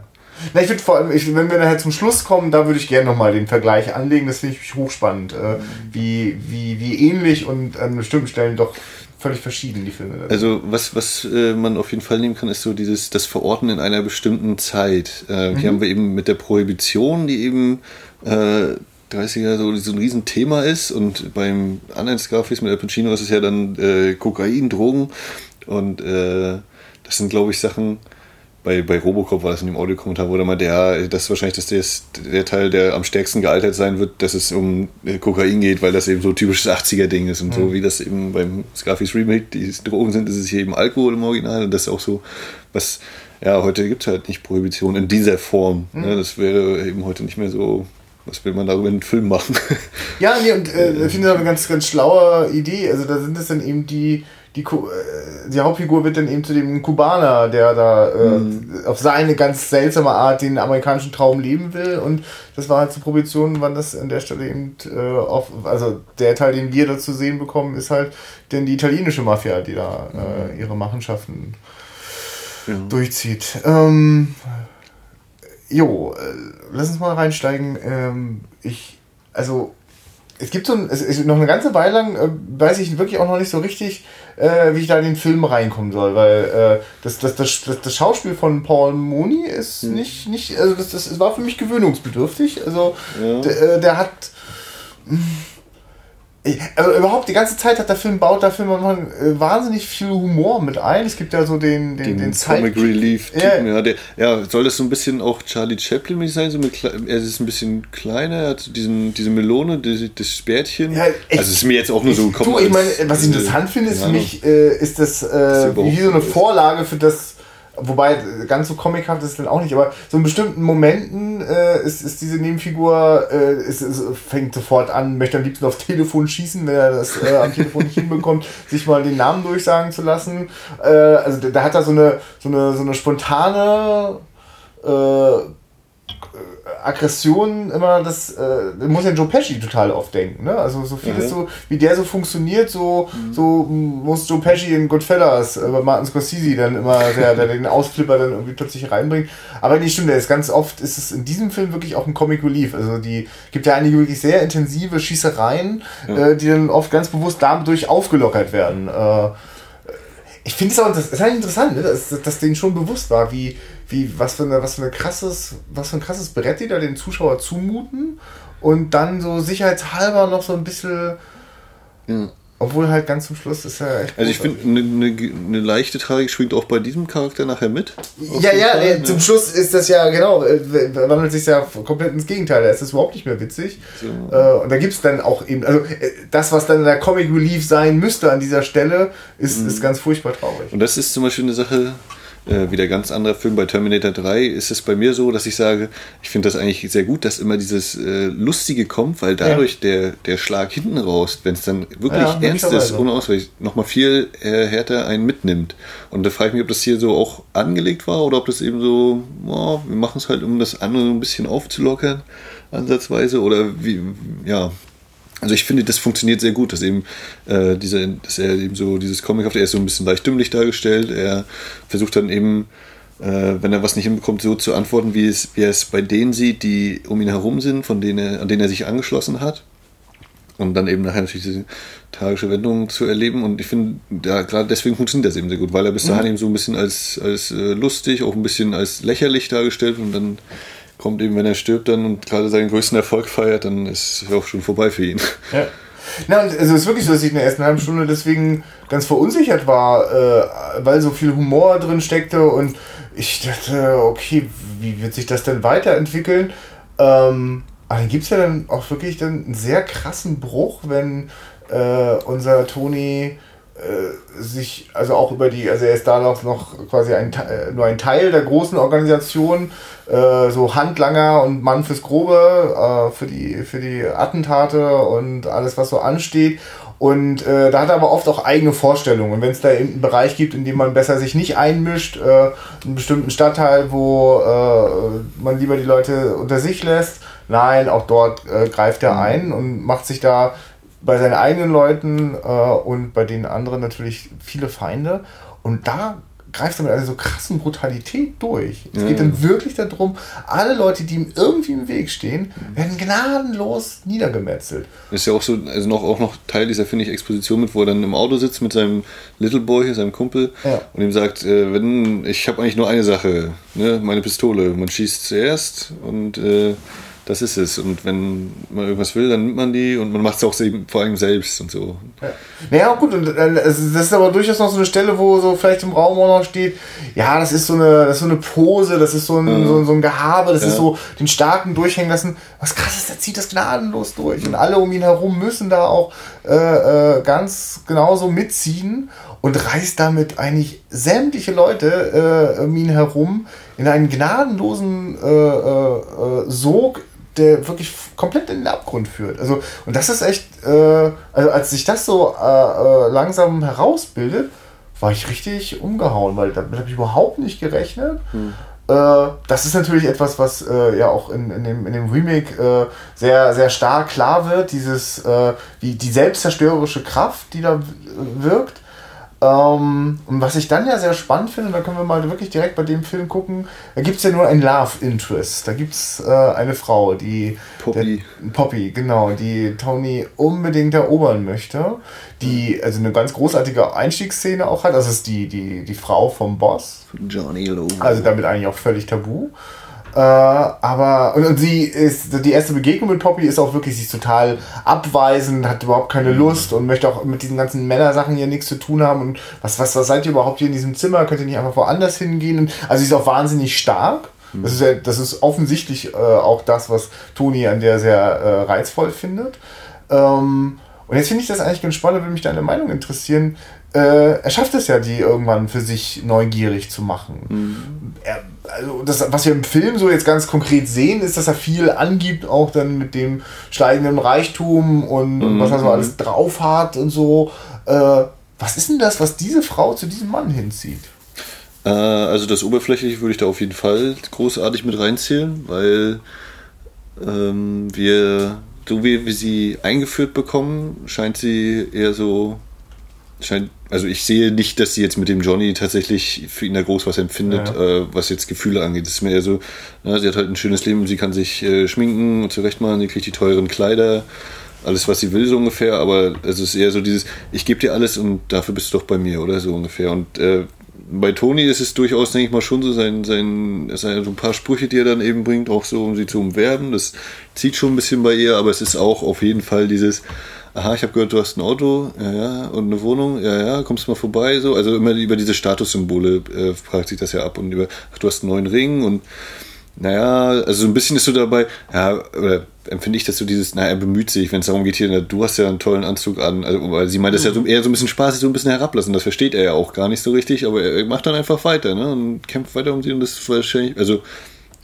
Na, ich würde vor allem, ich, wenn wir nachher zum Schluss kommen, da würde ich gerne nochmal den Vergleich anlegen. Das finde ich hochspannend, äh, wie, wie, wie ähnlich und an bestimmten Stellen doch völlig verschieden, die Filme. Also was, was äh, man auf jeden Fall nehmen kann, ist so dieses, das Verorten in einer bestimmten Zeit. Äh, mhm. Hier haben wir eben mit der Prohibition, die eben äh, 30er so, so ein Riesenthema ist und beim anderen Scarface mit Al Pacino ist es ja dann äh, Kokain, Drogen und äh, das sind glaube ich Sachen, bei, bei Robocop war das in dem Audiokommentar, wo da mal der, das ist wahrscheinlich das, der Teil, der am stärksten gealtert sein wird, dass es um äh, Kokain geht, weil das eben so typisches 80er-Ding ist. Und mhm. so wie das eben beim Scarface Remake die Drogen sind, ist es hier eben Alkohol im Original. Und das ist auch so, was, ja, heute gibt es halt nicht Prohibition in dieser Form. Ne? Mhm. Ne? Das wäre eben heute nicht mehr so was will man darüber in einen Film machen? Ja, nee, und äh, ich finde das eine ganz, ganz schlaue Idee. Also da sind es dann eben die, die, äh, die Hauptfigur wird dann eben zu dem Kubaner, der da äh, mhm. auf seine ganz seltsame Art den amerikanischen Traum leben will. Und das war halt zur Prohibition, wann das an der Stelle eben äh, auf, also der Teil, den wir da zu sehen bekommen, ist halt denn die italienische Mafia, die da äh, mhm. ihre Machenschaften ja. durchzieht. Ähm, jo, äh, lass uns mal reinsteigen. Ähm, ich, also es gibt so ein, es ist noch eine ganze Weile lang, äh, weiß ich wirklich auch noch nicht so richtig, äh, wie ich da in den Film reinkommen soll, weil äh, das, das, das, das, das Schauspiel von Paul Mooney ist hm. nicht, nicht, also das, das, das war für mich gewöhnungsbedürftig. Also ja. der, äh, der hat. Mh, also überhaupt die ganze Zeit hat der Film baut der Film äh, wahnsinnig viel Humor mit ein. Es gibt ja so den den, den, den Comic Relief Typen, ja. ja, der, ja, soll das so ein bisschen auch Charlie Chaplin sein? So mit, er ist ein bisschen kleiner, er hat diesen, diese Melone, das, das Bärtchen. Ja, ich, also ist mir jetzt auch nur so gekommen. Du, ich meine, was ich interessant finde, ist für mich, äh, ist das äh, wie so eine Vorlage für das Wobei, ganz so comichaft ist es dann auch nicht, aber so in bestimmten Momenten äh, ist, ist diese Nebenfigur, äh, ist, ist, fängt sofort an, möchte am liebsten aufs Telefon schießen, wenn er das äh, am Telefon nicht hinbekommt, sich mal den Namen durchsagen zu lassen. Äh, also da hat er so eine, so eine, so eine spontane äh, Aggression immer das, äh, muss ja Joe Pesci total oft denken, ne? Also so vieles mhm. so, wie der so funktioniert, so, mhm. so muss Joe Pesci in Goodfellas äh, bei Martin Scorsese dann immer, der, der den Ausflipper dann irgendwie plötzlich reinbringt. Aber nicht stimmt, der ist ganz oft, ist es in diesem Film wirklich auch ein Comic Relief. Also die gibt ja einige wirklich sehr intensive Schießereien, mhm. äh, die dann oft ganz bewusst dadurch aufgelockert werden. Äh, ich finde es auch das ist halt interessant, ne? dass, dass denen schon bewusst war, wie, wie, was für eine, was für eine krasses, was für ein krasses Brett die da den Zuschauer zumuten und dann so sicherheitshalber noch so ein bisschen. Ja. Obwohl halt ganz zum Schluss ist ja echt. Also ich finde, eine ne, ne leichte Tragik schwingt auch bei diesem Charakter nachher mit. Ja, ja, Fall, äh, zum Schluss ist das ja, genau, äh, wandelt sich ja komplett ins Gegenteil. Da ist es überhaupt nicht mehr witzig. So. Äh, und da gibt es dann auch eben, also das, was dann der Comic Relief sein müsste an dieser Stelle, ist, mhm. ist ganz furchtbar traurig. Und das ist zum Beispiel eine Sache, äh, wieder ganz anderer Film. Bei Terminator 3 ist es bei mir so, dass ich sage, ich finde das eigentlich sehr gut, dass immer dieses äh, Lustige kommt, weil dadurch ja. der, der Schlag hinten raus, wenn es dann wirklich ja, ernst ist, ohne Ausweichen, nochmal viel äh, härter einen mitnimmt. Und da frage ich mich, ob das hier so auch angelegt war oder ob das eben so, oh, wir machen es halt, um das andere ein bisschen aufzulockern, ansatzweise, oder wie, ja, also ich finde, das funktioniert sehr gut, dass eben äh, diese, dass er eben so dieses Comic auf er ist so ein bisschen leicht dümmlich dargestellt. Er versucht dann eben, äh, wenn er was nicht hinbekommt, so zu antworten, wie, es, wie er es bei denen sieht, die um ihn herum sind, von denen er, an denen er sich angeschlossen hat. Und dann eben nachher natürlich diese tragische Wendung zu erleben. Und ich finde, ja, gerade deswegen funktioniert das eben sehr gut, weil er bis dahin mhm. eben so ein bisschen als, als äh, lustig, auch ein bisschen als lächerlich dargestellt und dann kommt eben, wenn er stirbt dann und gerade seinen größten Erfolg feiert, dann ist es auch schon vorbei für ihn. Ja. Na, und also es ist wirklich so, dass ich in der ersten halben Stunde deswegen ganz verunsichert war, äh, weil so viel Humor drin steckte und ich dachte, okay, wie wird sich das denn weiterentwickeln? Ähm, aber dann gibt es ja dann auch wirklich dann einen sehr krassen Bruch, wenn äh, unser Toni sich, also auch über die, also er ist da noch, noch quasi ein, äh, nur ein Teil der großen Organisation, äh, so Handlanger und Mann fürs Grobe, äh, für, die, für die Attentate und alles, was so ansteht. Und äh, da hat er aber oft auch eigene Vorstellungen. Und wenn es da einen Bereich gibt, in dem man besser sich nicht einmischt, äh, einen bestimmten Stadtteil, wo äh, man lieber die Leute unter sich lässt, nein, auch dort äh, greift er mhm. ein und macht sich da bei seinen eigenen Leuten äh, und bei den anderen natürlich viele Feinde. Und da greift er mit einer so krassen Brutalität durch. Es geht dann wirklich darum, alle Leute, die ihm irgendwie im Weg stehen, werden gnadenlos niedergemetzelt. Ist ja auch so, also noch, auch noch Teil dieser, finde ich, Exposition mit, wo er dann im Auto sitzt mit seinem Little Boy, seinem Kumpel, ja. und ihm sagt, äh, wenn, ich habe eigentlich nur eine Sache, ne, meine Pistole. Man schießt zuerst und äh, das ist es. Und wenn man irgendwas will, dann nimmt man die und man macht es auch vor allem selbst und so. Ja. Naja, gut, und äh, das ist aber durchaus noch so eine Stelle, wo so vielleicht im Raum auch noch steht, ja, das ist so eine, das ist so eine Pose, das ist so ein, ja. so, so, ein Gehabe, das ja. ist so den Starken durchhängen lassen. Was krass ist, der zieht das gnadenlos durch. Und alle um ihn herum müssen da auch äh, äh, ganz genauso mitziehen und reißt damit eigentlich sämtliche Leute äh, um ihn herum in einen gnadenlosen äh, äh, äh Sog der wirklich komplett in den Abgrund führt. Also, und das ist echt, äh, also als sich das so äh, äh, langsam herausbildet, war ich richtig umgehauen, weil damit habe ich überhaupt nicht gerechnet. Hm. Äh, das ist natürlich etwas, was äh, ja auch in, in, dem, in dem Remake äh, sehr, sehr stark klar wird, dieses, die, die selbstzerstörerische Kraft, die da wirkt. Ähm, und was ich dann ja sehr spannend finde, da können wir mal wirklich direkt bei dem Film gucken, da gibt es ja nur ein Love Interest. Da gibt es äh, eine Frau, die. Poppy. Der, Poppy, genau, die Tony unbedingt erobern möchte. Die also eine ganz großartige Einstiegsszene auch hat. Das ist die, die, die Frau vom Boss. Johnny Lowe. Also damit eigentlich auch völlig tabu. Äh, aber und, und, sie ist die erste Begegnung mit Poppy ist auch wirklich sie ist total abweisend, hat überhaupt keine Lust und möchte auch mit diesen ganzen Männersachen hier nichts zu tun haben und was was was seid ihr überhaupt hier in diesem Zimmer? Könnt ihr nicht einfach woanders hingehen? Und, also sie ist auch wahnsinnig stark. Mhm. Das ist ja, das ist offensichtlich äh, auch das, was Toni an der sehr äh, reizvoll findet. Ähm, und jetzt finde ich das eigentlich ganz spannend, würde mich deine Meinung interessieren. Äh, er schafft es ja, die irgendwann für sich neugierig zu machen. Mhm. Er, also das, was wir im Film so jetzt ganz konkret sehen, ist, dass er viel angibt, auch dann mit dem steigenden Reichtum und, mhm. und was er so alles drauf hat und so. Äh, was ist denn das, was diese Frau zu diesem Mann hinzieht? Äh, also das Oberflächliche würde ich da auf jeden Fall großartig mit reinzählen, weil ähm, wir, so wie wir sie eingeführt bekommen, scheint sie eher so scheint, also ich sehe nicht, dass sie jetzt mit dem Johnny tatsächlich für ihn da groß was empfindet, ja. äh, was jetzt Gefühle angeht. Das ist mir eher so, na, sie hat halt ein schönes Leben, sie kann sich äh, schminken und zurechtmachen, sie kriegt die teuren Kleider, alles, was sie will, so ungefähr, aber es ist eher so dieses, ich gebe dir alles und dafür bist du doch bei mir, oder so ungefähr. Und äh, bei Tony ist es durchaus, denke ich mal, schon so sein, sein, sein, so ein paar Sprüche, die er dann eben bringt, auch so, um sie zu umwerben. Das zieht schon ein bisschen bei ihr, aber es ist auch auf jeden Fall dieses, aha, ich habe gehört, du hast ein Auto, ja, ja, und eine Wohnung, ja, ja, kommst mal vorbei, so. Also immer über diese Statussymbole äh, fragt sich das ja ab und über, ach, du hast einen neuen Ring und naja, also so ein bisschen ist so dabei, ja, oder empfinde ich das so dieses, naja, er bemüht sich, wenn es darum geht, hier, na, du hast ja einen tollen Anzug an, also, weil sie meint das ja so, eher so ein bisschen spaßig, so ein bisschen herablassen, das versteht er ja auch gar nicht so richtig, aber er macht dann einfach weiter, ne, und kämpft weiter um sie und das ist wahrscheinlich, also,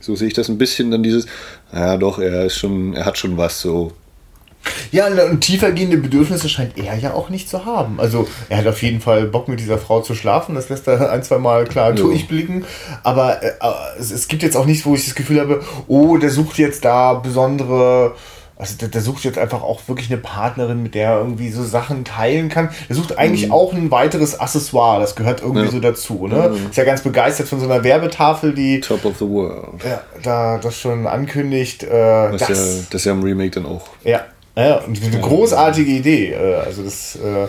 so sehe ich das ein bisschen, dann dieses, ja doch, er ist schon, er hat schon was, so, ja, und tiefergehende Bedürfnisse scheint er ja auch nicht zu haben. Also er hat auf jeden Fall Bock mit dieser Frau zu schlafen, das lässt er ein, zwei Mal klar ja. durchblicken. Aber äh, es, es, gibt jetzt auch nichts, wo ich das Gefühl habe, oh, der sucht jetzt da besondere. Also der, der, sucht jetzt einfach auch wirklich eine Partnerin, mit der er irgendwie so Sachen teilen kann. Der sucht eigentlich mhm. auch ein weiteres Accessoire, das gehört irgendwie ja. so dazu. Ne? Mhm. Ist ja ganz begeistert von so einer Werbetafel, die Top of the World. Ja, da das schon ankündigt. Äh, das, das, ja, das ja im Remake dann auch. Ja, ja, und eine großartige Idee. Äh, also das äh,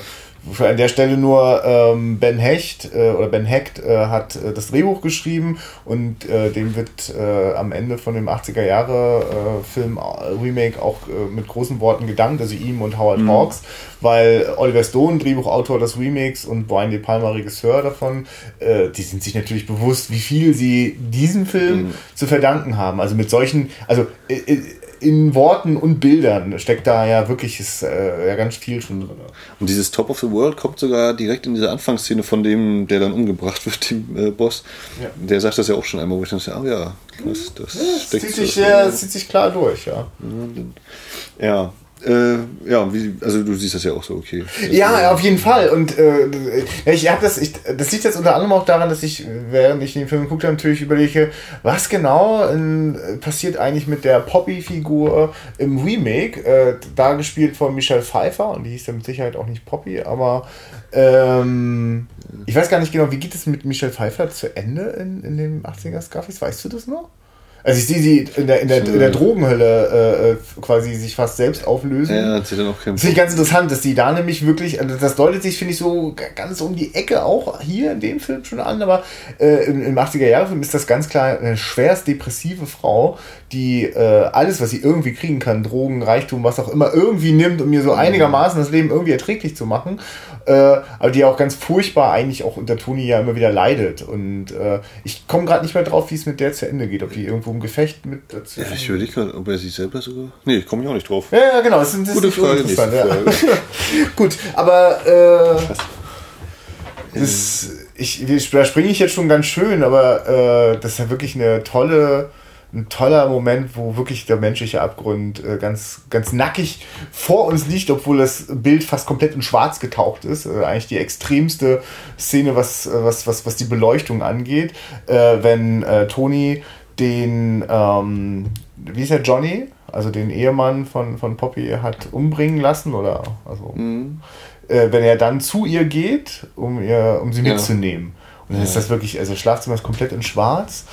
an der Stelle nur ähm, Ben Hecht äh, oder Ben Hecht äh, hat äh, das Drehbuch geschrieben und äh, dem wird äh, am Ende von dem 80er Jahre äh, Film äh, Remake auch äh, mit großen Worten gedankt, also ihm und Howard mhm. Hawks, weil Oliver Stone, Drehbuchautor des Remakes und Brian De Palma, Regisseur davon, äh, die sind sich natürlich bewusst, wie viel sie diesem Film mhm. zu verdanken haben. Also mit solchen, also äh, in Worten und Bildern steckt da ja wirklich ist, äh, ja ganz viel schon drin. Und dieses Top of the World kommt sogar direkt in dieser Anfangsszene von dem, der dann umgebracht wird, dem äh, Boss. Ja. Der sagt das ja auch schon einmal, wo ich dann sage, ah ja, das, das ja, steckt zieht sich, sehr, zieht sich klar durch, ja. Ja, äh, ja, wie, also du siehst das ja auch so, okay. Ja, auf jeden Fall. Und äh, ich habe das, ich, das liegt jetzt unter anderem auch daran, dass ich, während ich den Film habe, natürlich überlege, was genau in, passiert eigentlich mit der Poppy-Figur im Remake, äh, da von Michelle Pfeiffer, und die hieß ja mit Sicherheit auch nicht Poppy, aber ähm, ich weiß gar nicht genau, wie geht es mit Michelle Pfeiffer zu Ende in, in dem 80er Scarface? Weißt du das noch? Also ich sehe sie in der, in der, in der Drogenhölle äh, äh, quasi sich fast selbst auflösen. Ja, hat sie dann auch Das finde ich ganz interessant, dass die da nämlich wirklich, also das deutet sich, finde ich, so ganz um die Ecke auch hier in dem Film schon an, aber äh, im, im 80er-Jahre-Film ist das ganz klar eine schwerst depressive Frau, die äh, alles, was sie irgendwie kriegen kann, Drogen, Reichtum, was auch immer, irgendwie nimmt, um mir so einigermaßen das Leben irgendwie erträglich zu machen. Äh, aber die auch ganz furchtbar eigentlich auch unter Toni ja immer wieder leidet. Und äh, ich komme gerade nicht mehr drauf, wie es mit der zu Ende geht, ob die irgendwo im Gefecht mit dazu. Ja, ich überlege gerade, ob er sich selber sogar. Nee, komme ich auch nicht drauf. Ja, ja genau. Das ist, das Gute ist Frage, interessant. Ja. Gut, aber äh, das, ich, da springe ich jetzt schon ganz schön, aber äh, das ist ja wirklich eine tolle ein toller Moment, wo wirklich der menschliche Abgrund äh, ganz, ganz nackig vor uns liegt, obwohl das Bild fast komplett in Schwarz getaucht ist. Äh, eigentlich die extremste Szene, was, äh, was, was, was die Beleuchtung angeht, äh, wenn äh, Tony den, ähm, wie ist der, Johnny, also den Ehemann von, von Poppy, hat umbringen lassen oder also, mhm. Äh, wenn er dann zu ihr geht, um, ihr, um sie ja. mitzunehmen. Und dann ja. ist das wirklich, also Schlafzimmer ist komplett in Schwarz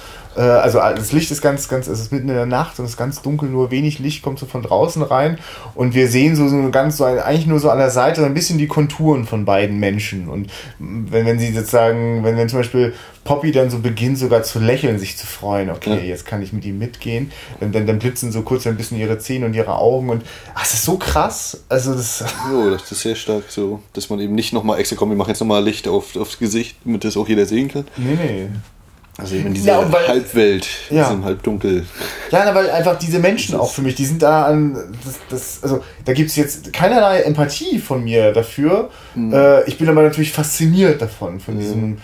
also das Licht ist ganz, ganz, es ist mitten in der Nacht und es ist ganz dunkel, nur wenig Licht kommt so von draußen rein und wir sehen so, so ganz, so eigentlich nur so an der Seite so ein bisschen die Konturen von beiden Menschen und wenn, wenn sie sozusagen, wenn, wenn zum Beispiel Poppy dann so beginnt sogar zu lächeln, sich zu freuen, okay, ja. jetzt kann ich mit ihm mitgehen, dann, dann, dann blitzen so kurz ein bisschen ihre Zähne und ihre Augen und ach, es ist so krass, also das... Jo, das ist sehr stark so, dass man eben nicht nochmal extra kommt, wir machen jetzt nochmal Licht auf, aufs Gesicht, damit das auch jeder sehen kann. Nee, nee. Also eben diese ja, weil, Halbwelt, ja. diesem Halbdunkel. Ja, weil einfach diese Menschen auch für mich, die sind da an, das, das, also da gibt es jetzt keinerlei Empathie von mir dafür. Mhm. Äh, ich bin aber natürlich fasziniert davon, von mhm. diesem.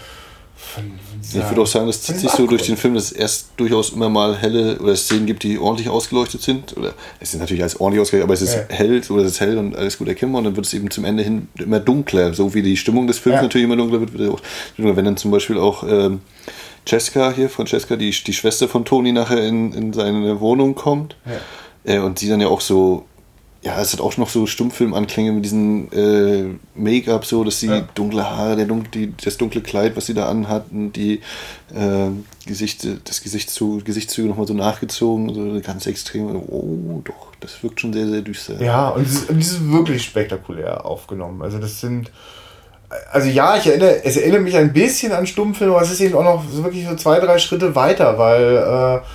Von, ich würde auch sagen, das zieht sich so durch den Film, dass es erst durchaus immer mal helle oder Szenen gibt, die ordentlich ausgeleuchtet sind. Oder es sind natürlich alles ordentlich ausgeleuchtet, aber es ist ja. hell oder es ist hell und alles gut erkennbar. Und dann wird es eben zum Ende hin immer dunkler. So wie die Stimmung des Films ja. natürlich immer dunkler wird, wird auch, wenn dann zum Beispiel auch ähm, Jessica hier, Francesca, die, die Schwester von Toni, nachher in, in seine Wohnung kommt. Ja. Äh, und sie dann ja auch so, ja, es hat auch noch so Stummfilmanklänge mit diesem äh, Make-up, so, dass sie ja. dunkle Haare, der dunkle, die, das dunkle Kleid, was sie da anhatten, die äh, Gesichte, das Gesichtszug, Gesichtszüge nochmal so nachgezogen, so ganz extrem. Oh, doch, das wirkt schon sehr, sehr düster. Ja, und es ist, ist wirklich spektakulär aufgenommen. Also, das sind also ja, ich erinnere, es erinnert mich ein bisschen an Stummfilme, aber es ist eben auch noch so wirklich so zwei, drei Schritte weiter, weil äh,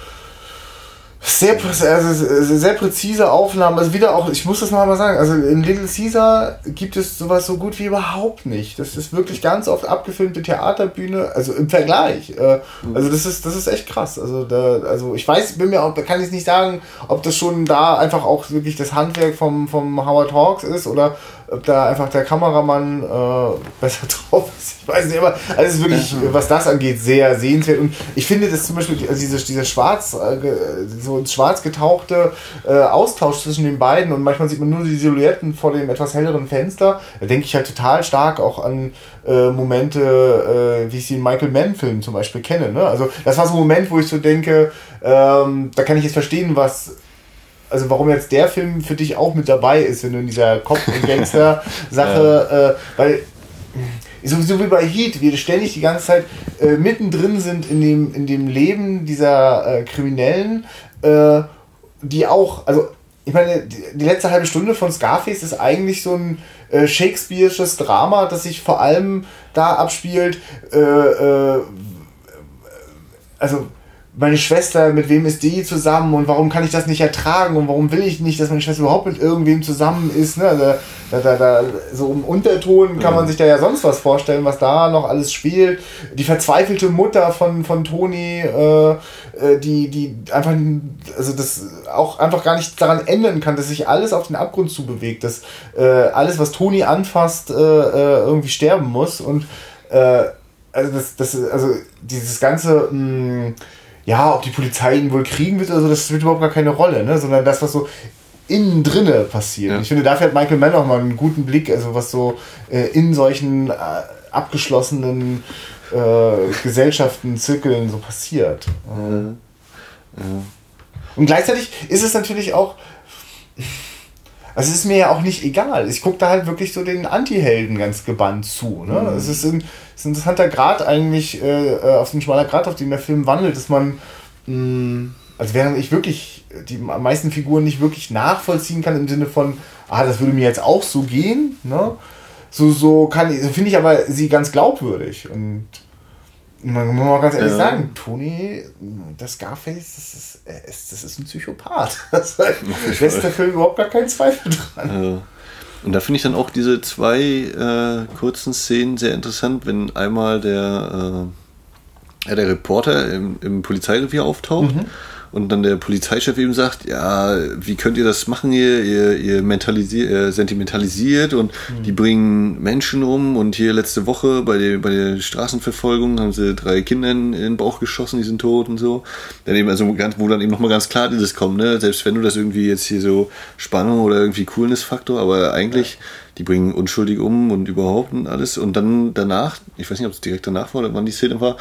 sehr, also sehr präzise Aufnahmen. Also wieder auch, ich muss das mal sagen, also in Little Caesar gibt es sowas so gut wie überhaupt nicht. Das ist wirklich ganz oft abgefilmte Theaterbühne, also im Vergleich. Äh, also das ist, das ist echt krass. Also da, also ich weiß, bin mir auch, kann ich nicht sagen, ob das schon da einfach auch wirklich das Handwerk vom, vom Howard Hawks ist oder ob da einfach der Kameramann äh, besser drauf ist. Ich weiß nicht, aber also es ist wirklich, was das angeht, sehr sehenswert. Und ich finde das zum Beispiel, also dieser, dieser schwarz, äh, so ins Schwarz getauchte äh, Austausch zwischen den beiden und manchmal sieht man nur die Silhouetten vor dem etwas helleren Fenster. Da denke ich halt total stark auch an äh, Momente, äh, wie ich sie in Michael Mann-Filmen zum Beispiel kenne. Ne? Also das war so ein Moment, wo ich so denke, ähm, da kann ich jetzt verstehen, was also warum jetzt der Film für dich auch mit dabei ist, wenn du in dieser Kopf- und Gangster-Sache, ja. äh, weil sowieso wie bei Heat, wir ständig die ganze Zeit äh, mittendrin sind in dem, in dem Leben dieser äh, Kriminellen, äh, die auch, also ich meine, die, die, letzte halbe Stunde von Scarface ist eigentlich so ein äh, Shakespeare'sches Drama, das sich vor allem da abspielt, äh, äh, also meine Schwester, mit wem ist die zusammen und warum kann ich das nicht ertragen und warum will ich nicht, dass meine Schwester überhaupt mit irgendwem zusammen ist. Ne? Da, da, da, da so im Unterton kann man sich da ja sonst was vorstellen, was da noch alles spielt. Die verzweifelte Mutter von, von Toni, äh, äh, die, die einfach, also das auch einfach gar nicht daran ändern kann, dass sich alles auf den Abgrund zubewegt, dass äh, alles, was Toni anfasst, äh, äh, irgendwie sterben muss und äh, also das, das, also dieses ganze mh, mm, ja, ob die Polizei ihn wohl kriegen wird oder so, das spielt überhaupt gar keine Rolle, ne? sondern das, was so innen drinne passiert. Ja. Ich finde, dafür hat Michael Mann auch mal einen guten Blick, also was so äh, in solchen äh, abgeschlossenen äh, Gesellschaften, Zirkeln so passiert. Ja. Ja. Und gleichzeitig ist es natürlich auch, also es ist mir ja auch nicht egal. Ich gucke da halt wirklich so den Anti-Helden ganz gebannt zu. Ne? Mhm. Es ist ein, ist ein interessanter Grad eigentlich, äh, äh auf den schmaler Grad, auf den der Film wandelt, dass man, mh, mm, also während ich wirklich die meisten Figuren nicht wirklich nachvollziehen kann im Sinne von, ah, das würde mir jetzt auch so gehen, ne? So, so kann ich, finde ich aber sie ganz glaubwürdig und man muss mal ganz ehrlich ja. sagen, Tony, das Scarface, das ist, das ist ein Psychopath. Das lässt der Film überhaupt gar keinen Zweifel dran. Ja. Und da finde ich dann auch diese zwei äh, kurzen Szenen sehr interessant, wenn einmal der, äh, der Reporter im, im Polizeirevier auftaucht. Mhm und dann der Polizeichef eben sagt, ja, wie könnt ihr das machen hier? Ihr, ihr mentalisiert, äh, sentimentalisiert und mhm. die bringen Menschen um und hier letzte Woche bei der, bei der Straßenverfolgung haben sie drei Kinder in, in den Bauch geschossen, die sind tot und so. Dann eben, also ganz, wo dann eben nochmal ganz klar dieses kommt, ne? Selbst wenn du das irgendwie jetzt hier so Spannung oder irgendwie Coolness-Faktor, aber eigentlich ja die bringen unschuldig um und überhaupt und alles. Und dann danach, ich weiß nicht, ob es direkt danach war oder wann die Szene war,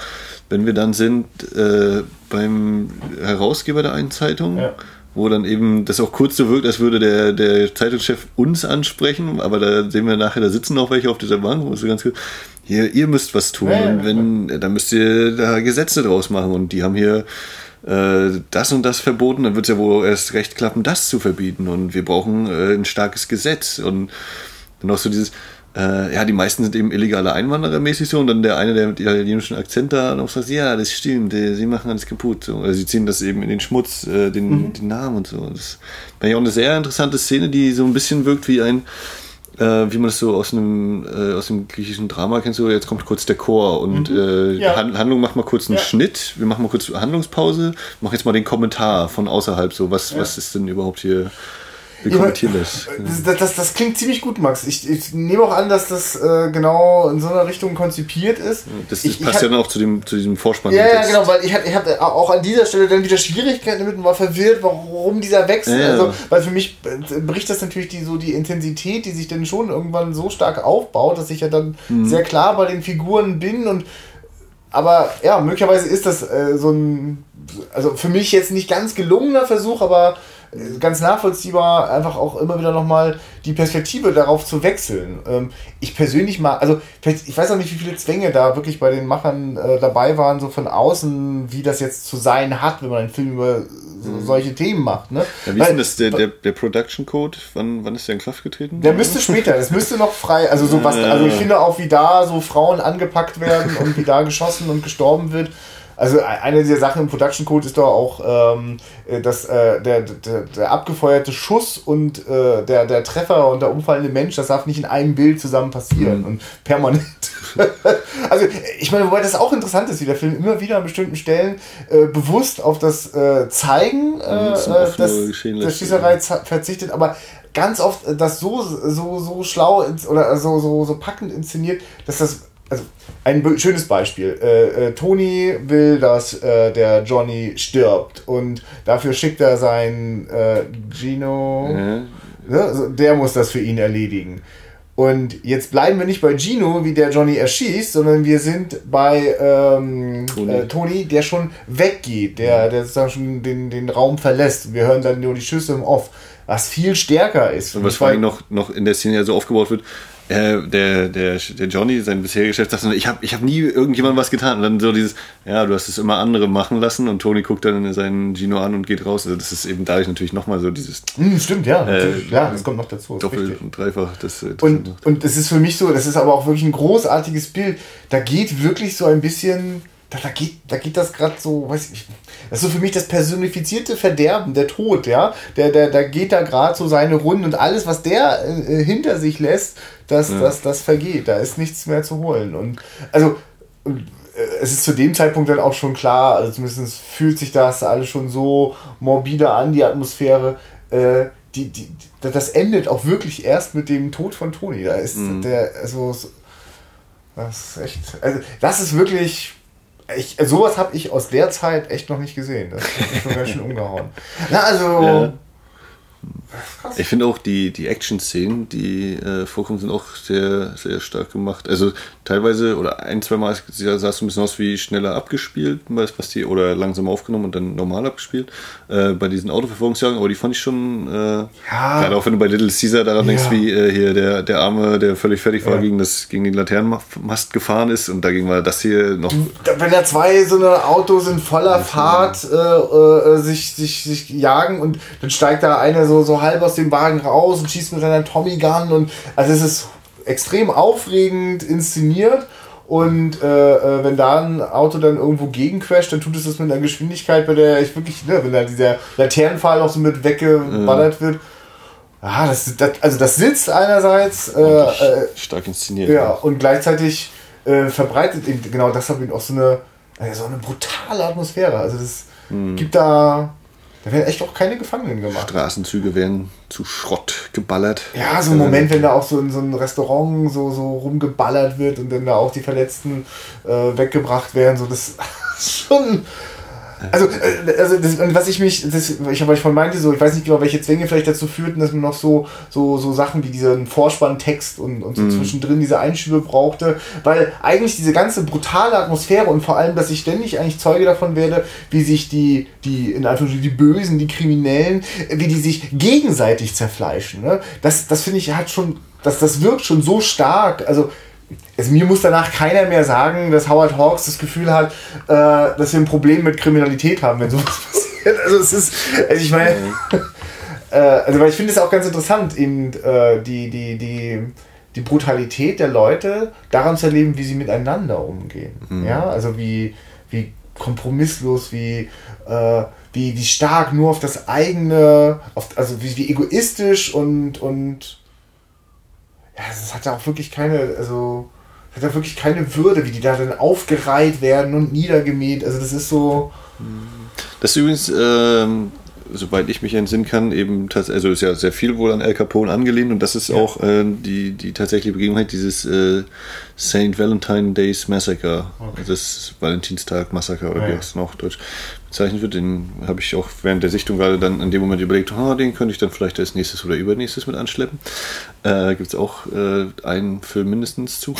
wenn wir dann sind äh, beim Herausgeber der einen Zeitung, ja. wo dann eben das auch kurz so wirkt, als würde der, der Zeitungschef uns ansprechen, aber da sehen wir nachher, da sitzen noch welche auf dieser Bank, wo so ganz kurz, hier, ihr müsst was tun ja, und wenn, dann müsst ihr da Gesetze draus machen und die haben hier äh, das und das verboten, dann wird es ja wohl erst recht klappen, das zu verbieten und wir brauchen äh, ein starkes Gesetz und und auch so dieses, äh, ja, die meisten sind eben illegale Einwanderer mäßig so und dann der eine, der mit italienischem Akzent da noch sagt, ja, das stimmt, die, sie machen alles kaputt. So. Also sie ziehen das eben in den Schmutz, äh, den, mhm. den Namen und so. Das war ja auch eine sehr interessante Szene, die so ein bisschen wirkt wie ein, äh, wie man das so aus einem, äh, aus dem griechischen Drama kennt, so jetzt kommt kurz der Chor und mhm. äh, ja. Handlung macht mal kurz einen ja. Schnitt, wir machen mal kurz Handlungspause, machen jetzt mal den Kommentar von außerhalb, so was, ja. was ist denn überhaupt hier wir kommentieren das. Das, das. das, klingt ziemlich gut, Max. Ich, ich nehme auch an, dass das äh, genau in so einer Richtung konzipiert ist. Das, ich, passt ich ja dann auch zu, dem, zu diesem Vorspann. Ja, ja, genau, weil ich hatte ich hab auch an dieser Stelle dann wieder Schwierigkeiten damit und war verwirrt, warum dieser Wechsel. Ja, also, weil für mich bricht das natürlich die, so die Intensität, die sich dann schon irgendwann so stark aufbaut, dass ich ja dann mhm. sehr klar bei den Figuren bin und aber ja, möglicherweise ist das äh, so ein, also für mich jetzt nicht ganz gelungener Versuch, aber ganz nachvollziehbar, einfach auch immer wieder nochmal die Perspektive darauf zu wechseln. Ähm, ich persönlich mal, also ich weiß auch nicht, wie viele Zwänge da wirklich bei den Machern äh, dabei waren, so von außen, wie das jetzt zu sein hat, wenn man einen Film über so, solche Themen macht. Ne? Ja, wie ist denn das, der, der, der Production Code? Wann, wann ist der in Kraft getreten? Der müsste später, das müsste noch frei, also so was, also ich finde auch, wie da so Frauen angepackt werden und wie da geschossen und gestorben wird. Also eine dieser Sachen im Production Code ist doch auch, ähm, dass äh, der, der, der abgefeuerte Schuss und äh, der, der Treffer und der umfallende Mensch, das darf nicht in einem Bild zusammen passieren mhm. und permanent. also ich meine, wobei das auch interessant ist, wie der Film immer wieder an bestimmten Stellen äh, bewusst auf das äh, Zeigen äh, äh des, der Schießerei verzichtet, aber ganz oft das so, so, so schlau oder so, so, so packend inszeniert, dass das also ein schönes Beispiel. Äh, äh, Tony will, dass äh, der Johnny stirbt und dafür schickt er seinen äh, Gino. Mhm. Ne? Der muss das für ihn erledigen. Und jetzt bleiben wir nicht bei Gino, wie der Johnny erschießt, sondern wir sind bei ähm, Tony. Äh, Tony. der schon weggeht, der, der sozusagen schon den, den Raum verlässt. Wir hören dann nur die Schüsse im Off, was viel stärker ist. Und was vor allem noch, noch in der Szene ja so aufgebaut wird, äh, der, der, der Johnny, sein bisheriger Chef, sagt, ich habe ich hab nie irgendjemandem was getan. Und dann so dieses, ja, du hast es immer andere machen lassen und Tony guckt dann seinen Gino an und geht raus. Also das ist eben dadurch natürlich nochmal so dieses. Mm, stimmt, ja. Äh, ja, das kommt noch dazu. Doppelt und dreifach. Das, das und, und das ist für mich so, das ist aber auch wirklich ein großartiges Bild. Da geht wirklich so ein bisschen da, da, geht, da geht das gerade so, weiß ich. Das ist so für mich das personifizierte Verderben, der Tod, ja. Der, der, der geht da gerade so seine Runden und alles, was der äh, hinter sich lässt, das, ja. das, das vergeht. Da ist nichts mehr zu holen. Und also äh, es ist zu dem Zeitpunkt dann auch schon klar, also zumindest fühlt sich das alles schon so morbide an, die Atmosphäre. Äh, die, die, das endet auch wirklich erst mit dem Tod von Toni. Da ist mhm. der, also das ist echt, also das ist wirklich ich, sowas habe ich aus der Zeit echt noch nicht gesehen. Das hat mich schon ganz schön umgehauen. Na, also. Ja. Ich finde auch die, die Action-Szenen, die äh, vorkommen, sind auch sehr, sehr stark gemacht. Also teilweise oder ein, zwei Mal sah es ein bisschen aus wie schneller abgespielt, was die, oder langsam aufgenommen und dann normal abgespielt. Äh, bei diesen Autoverfolgungsjagen, aber die fand ich schon, äh, ja. gerade auch wenn du bei Little Caesar daran ja. denkst, wie äh, hier der, der Arme, der völlig fertig war, ja. gegen, das, gegen den Laternenmast gefahren ist und dagegen war das hier noch. Wenn da zwei so eine Autos in voller Fahrt äh, äh, sich, sich, sich jagen und dann steigt da einer so, so halb aus dem Wagen raus und schießt mit seiner Tommy Gun und also es ist extrem aufregend inszeniert. Und äh, äh, wenn da ein Auto dann irgendwo gegencrasht, dann tut es das mit einer Geschwindigkeit, bei der ich wirklich, ne, wenn da dieser Laternenpfahl auch so mit weggeballert ja. wird. Ja, das, das, also das sitzt einerseits. Äh, äh, stark inszeniert. Ja, ja. und gleichzeitig äh, verbreitet eben, genau das hat auch so eine, so eine brutale Atmosphäre. Also das mhm. gibt da da werden echt auch keine Gefangenen gemacht. Straßenzüge werden zu Schrott geballert. Ja, so ein Moment, wenn da auch so in so einem Restaurant so, so rumgeballert wird und dann da auch die Verletzten äh, weggebracht werden. So, das ist schon also, äh, also das, was ich mich, das, ich habe euch von meinte, so, ich weiß nicht genau, welche Zwänge vielleicht dazu führten, dass man noch so, so, so Sachen wie diesen Vorspanntext und, und so mhm. zwischendrin diese Einschübe brauchte, weil eigentlich diese ganze brutale Atmosphäre und vor allem, dass ich ständig eigentlich Zeuge davon werde, wie sich die, die, in Anführungsstrichen, die Bösen, die Kriminellen, wie die sich gegenseitig zerfleischen, ne? Das, das finde ich, hat schon, das, das wirkt schon so stark, also, also mir muss danach keiner mehr sagen, dass Howard Hawks das Gefühl hat, äh, dass wir ein Problem mit Kriminalität haben, wenn sowas passiert. Also es ist, also ich meine, äh, also weil ich finde es auch ganz interessant, eben äh, die, die, die, die Brutalität der Leute daran zu erleben, wie sie miteinander umgehen. Mhm. Ja, also wie, wie kompromisslos, wie, äh, wie, wie stark nur auf das eigene, auf, also wie, wie egoistisch und, und ja, das hat ja auch wirklich keine, also hat ja wirklich keine Würde, wie die da dann aufgereiht werden und niedergemäht. Also das ist so. Das ist übrigens, ähm, soweit ich mich entsinnen kann, eben also ist ja sehr viel wohl an El Capone angelehnt und das ist ja. auch äh, die, die tatsächliche Begebenheit dieses äh, St. Valentine Days Massacre, okay. das Valentinstag Massaker oder ja, wie es noch deutsch bezeichnet wird. Den habe ich auch während der Sichtung gerade dann in dem Moment überlegt, oh, den könnte ich dann vielleicht als nächstes oder übernächstes mit anschleppen. Äh, Gibt es auch äh, einen Film mindestens zu.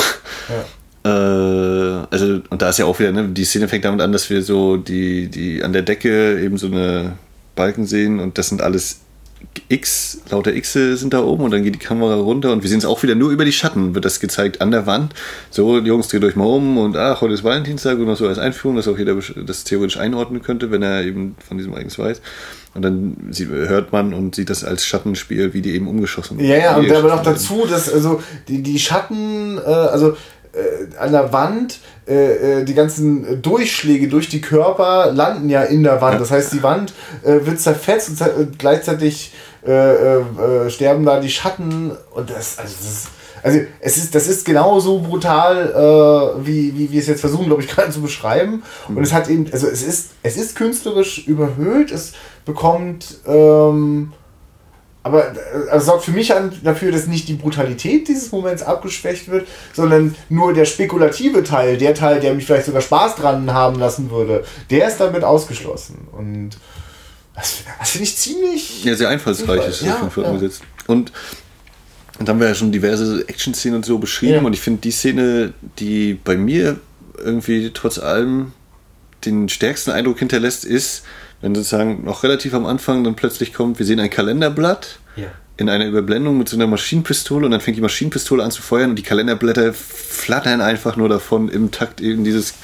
Ja. Äh, also, und da ist ja auch wieder, ne, die Szene fängt damit an, dass wir so die, die an der Decke eben so eine Balken sehen und das sind alles X, lauter X sind da oben und dann geht die Kamera runter und wir sehen es auch wieder nur über die Schatten, wird das gezeigt an der Wand. So, die Jungs, dreht euch mal um und ach, heute ist Valentinstag und noch so als Einführung, dass auch jeder das theoretisch einordnen könnte, wenn er eben von diesem Ereignis weiß. Und dann hört man und sieht das als Schattenspiel, wie die eben umgeschossen werden. Ja, ja, und aber noch dazu, dass also die, die Schatten, äh, also äh, an der Wand, äh, äh, die ganzen Durchschläge durch die Körper landen ja in der Wand. Das heißt, die Wand äh, wird zerfetzt und äh, gleichzeitig äh, sterben da die Schatten und das, also das ist, also es ist, das ist genauso brutal, wie, wie wir es jetzt versuchen, glaube ich, gerade zu beschreiben. Und es hat eben, also es ist, es ist künstlerisch überhöht, es bekommt ähm, aber also sorgt für mich dafür, dass nicht die Brutalität dieses Moments abgeschwächt wird, sondern nur der spekulative Teil, der Teil, der mich vielleicht sogar Spaß dran haben lassen würde, der ist damit ausgeschlossen. Und das, das finde ich ziemlich. Ja, sehr einfallsreich ist das ja, ja. umgesetzt. Und, und dann haben wir ja schon diverse Action-Szenen und so beschrieben. Ja. Und ich finde die Szene, die bei mir irgendwie trotz allem den stärksten Eindruck hinterlässt, ist, wenn sozusagen noch relativ am Anfang dann plötzlich kommt, wir sehen ein Kalenderblatt ja. in einer Überblendung mit so einer Maschinenpistole und dann fängt die Maschinenpistole an zu feuern und die Kalenderblätter flattern einfach nur davon im Takt eben dieses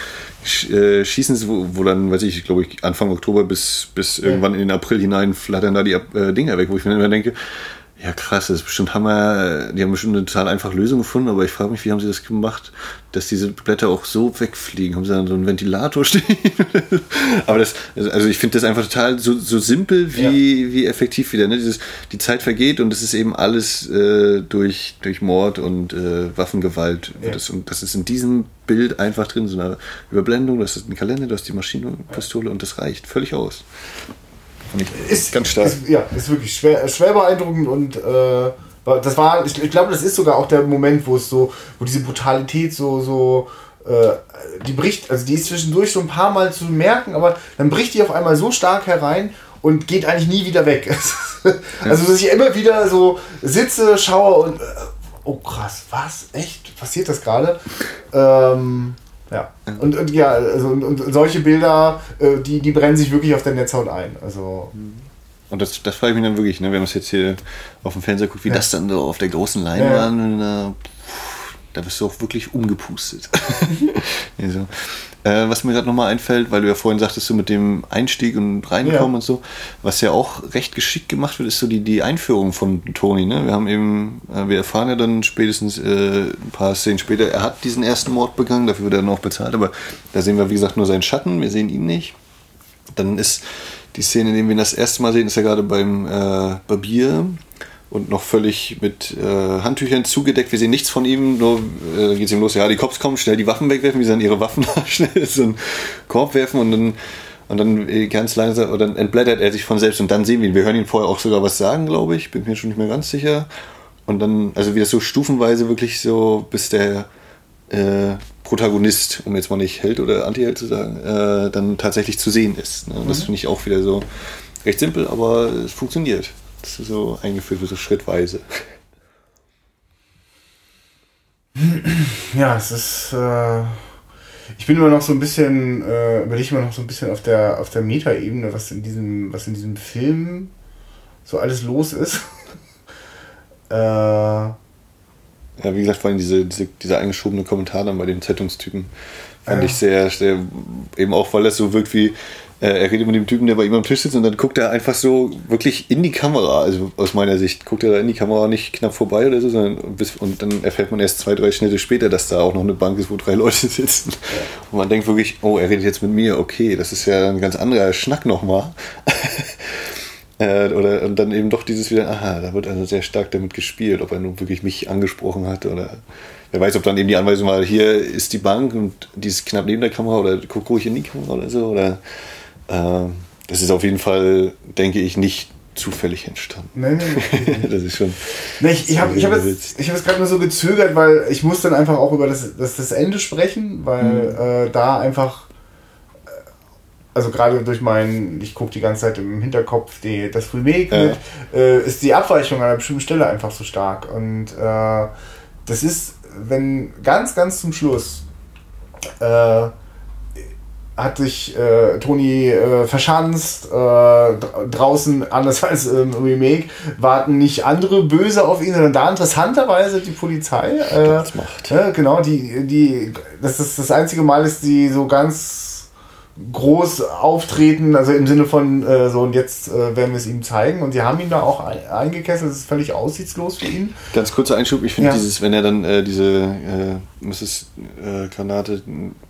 äh, Schießens, wo, wo, dann, weiß ich, glaube ich, Anfang Oktober bis, bis ja. irgendwann in den April hinein flattern da die äh, Dinger weg, wo ich mir immer denke, ja, krass, das ist bestimmt Hammer. Die haben bestimmt eine total einfache Lösung gefunden, aber ich frage mich, wie haben sie das gemacht, dass diese Blätter auch so wegfliegen? Haben sie dann so einen Ventilator stehen? aber das, also ich finde das einfach total so, so simpel wie, ja. wie effektiv wieder. Ne? Dieses, die Zeit vergeht und es ist eben alles äh, durch, durch Mord und äh, Waffengewalt. Ja. Das, und das ist in diesem Bild einfach drin, so eine Überblendung, das ist ein Kalender, das ist die Maschinenpistole und das reicht völlig aus. Ist, ganz stark. Ist, ja, ist wirklich schwer, schwer beeindruckend und äh, das war, ich, ich glaube, das ist sogar auch der Moment, wo es so, wo diese Brutalität so, so, äh, die bricht, also die ist zwischendurch so ein paar Mal zu merken, aber dann bricht die auf einmal so stark herein und geht eigentlich nie wieder weg. also, dass ich immer wieder so sitze, schaue und, äh, oh krass, was? Echt? Passiert das gerade? Ähm, ja. Und, und ja, also und, und solche Bilder, äh, die, die brennen sich wirklich auf der Netzhaut ein. Also. Und das, das frage ich mich dann wirklich, ne, wenn man es jetzt hier auf dem Fernseher guckt, wie ja. das dann so auf der großen Leinwand, ja. da, da bist du auch wirklich umgepustet. also. Äh, was mir gerade nochmal einfällt, weil du ja vorhin sagtest, so mit dem Einstieg und Reinkommen ja. und so, was ja auch recht geschickt gemacht wird, ist so die, die Einführung von Toni. Ne? Wir haben eben, äh, wir erfahren ja dann spätestens äh, ein paar Szenen später, er hat diesen ersten Mord begangen, dafür wird er dann auch bezahlt, aber da sehen wir, wie gesagt, nur seinen Schatten, wir sehen ihn nicht. Dann ist die Szene, in der wir ihn das erste Mal sehen, ist ja gerade beim äh, Barbier und noch völlig mit äh, Handtüchern zugedeckt. Wir sehen nichts von ihm, nur äh, geht es ihm los, ja, die Cops kommen, schnell die Waffen wegwerfen, wie sie dann ihre Waffen schnell so einen Korb werfen und dann und dann äh, ganz langsam, oder dann entblättert er sich von selbst und dann sehen wir ihn. Wir hören ihn vorher auch sogar was sagen, glaube ich, bin mir schon nicht mehr ganz sicher. Und dann, also wie das so stufenweise wirklich so, bis der äh, Protagonist, um jetzt mal nicht Held oder Anti-Held zu sagen, äh, dann tatsächlich zu sehen ist. Ne? Das mhm. finde ich auch wieder so recht simpel, aber es funktioniert. Das ist so eingeführt wird, so schrittweise. Ja, es ist. Äh, ich bin immer noch so ein bisschen, äh, überlege immer noch so ein bisschen auf der, auf der Metaebene, was in diesem, was in diesem Film so alles los ist. äh, ja, wie gesagt, vor allem diese, diese, dieser eingeschobene Kommentar dann bei den Zeitungstypen fand äh, ich sehr, sehr, eben auch, weil das so wirkt wie, äh, er redet mit dem Typen, der bei ihm am Tisch sitzt und dann guckt er einfach so wirklich in die Kamera. Also aus meiner Sicht guckt er da in die Kamera nicht knapp vorbei oder so, sondern bis, und dann erfährt man erst zwei, drei Schnitte später, dass da auch noch eine Bank ist, wo drei Leute sitzen. Und man denkt wirklich, oh, er redet jetzt mit mir, okay, das ist ja ein ganz anderer Schnack nochmal. äh, oder und dann eben doch dieses wieder, aha, da wird also sehr stark damit gespielt, ob er nun wirklich mich angesprochen hat oder wer weiß, ob dann eben die Anweisung war, hier ist die Bank und die ist knapp neben der Kamera oder guck ruhig in die Kamera oder so oder äh, das ist auf jeden Fall, denke ich, nicht zufällig entstanden. Nein, nein, nein. das ist schon. Nee, ich ich habe ich hab jetzt, hab jetzt gerade nur so gezögert, weil ich muss dann einfach auch über das, das, das Ende sprechen, weil mhm. äh, da einfach, äh, also gerade durch meinen, ich gucke die ganze Zeit im Hinterkopf die, das Remake ja. mit, äh, ist die Abweichung an einer bestimmten Stelle einfach so stark. Und äh, das ist, wenn ganz, ganz zum Schluss äh, hat sich äh, Toni äh, verschanzt. Äh, draußen, anders als im Remake, warten nicht andere Böse auf ihn, sondern da interessanterweise die Polizei. Äh, das macht. genau, die, die, das ist das einzige Mal, dass die so ganz groß auftreten, also im Sinne von äh, so und jetzt äh, werden wir es ihm zeigen und sie haben ihn da auch eingekesselt, es ist völlig aussichtslos für ihn. Ganz kurzer Einschub, ich finde ja. dieses, wenn er dann äh, diese, äh, was ist äh, Granate,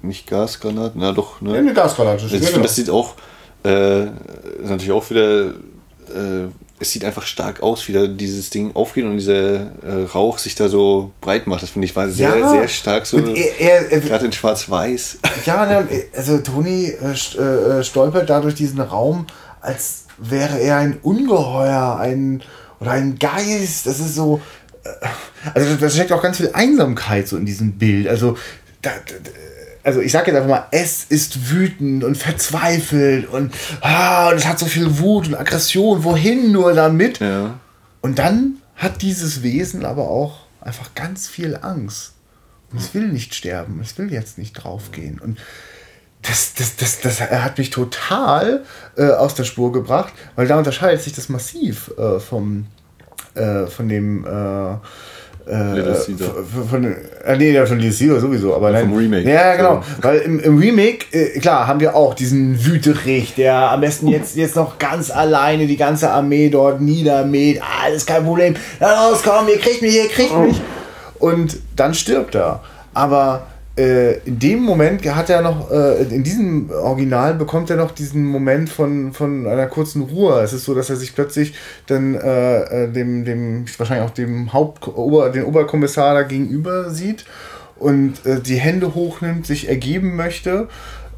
nicht Gasgranate, na doch, ne? Ja, eine Gasgranate. Ich finde, das sieht auch, äh, natürlich auch wieder äh, es sieht einfach stark aus, wie da dieses Ding aufgeht und dieser äh, Rauch sich da so breit macht. Das finde ich war sehr, ja, sehr stark so. Gerade in Schwarz-Weiß. Ja, also Toni äh, äh, stolpert da durch diesen Raum, als wäre er ein Ungeheuer, ein oder ein Geist. Das ist so. Äh, also da steckt auch ganz viel Einsamkeit so in diesem Bild. Also da, da also ich sage jetzt einfach mal, es ist wütend und verzweifelt und, ah, und es hat so viel Wut und Aggression, wohin nur damit. Ja. Und dann hat dieses Wesen aber auch einfach ganz viel Angst. Und es will nicht sterben, es will jetzt nicht draufgehen. Und das, das, das, das hat mich total äh, aus der Spur gebracht, weil da unterscheidet sich das massiv äh, vom, äh, von dem äh, von, äh, nee, von Little sowieso, aber nein. Vom Remake. Ja, genau. So. Weil im, im Remake, äh, klar, haben wir auch diesen Wüterich, der am besten jetzt, jetzt noch ganz alleine die ganze Armee dort niedermäht. Alles kein Problem. Na los, komm, ihr kriegt mich, ihr kriegt mich. Und dann stirbt er. Aber in dem Moment hat er noch, äh, in diesem Original bekommt er noch diesen Moment von, von einer kurzen Ruhe. Es ist so, dass er sich plötzlich dann äh, äh dem, dem, wahrscheinlich auch dem Haupt, Ober, den Oberkommissar da gegenüber sieht und äh, die Hände hochnimmt, sich ergeben möchte.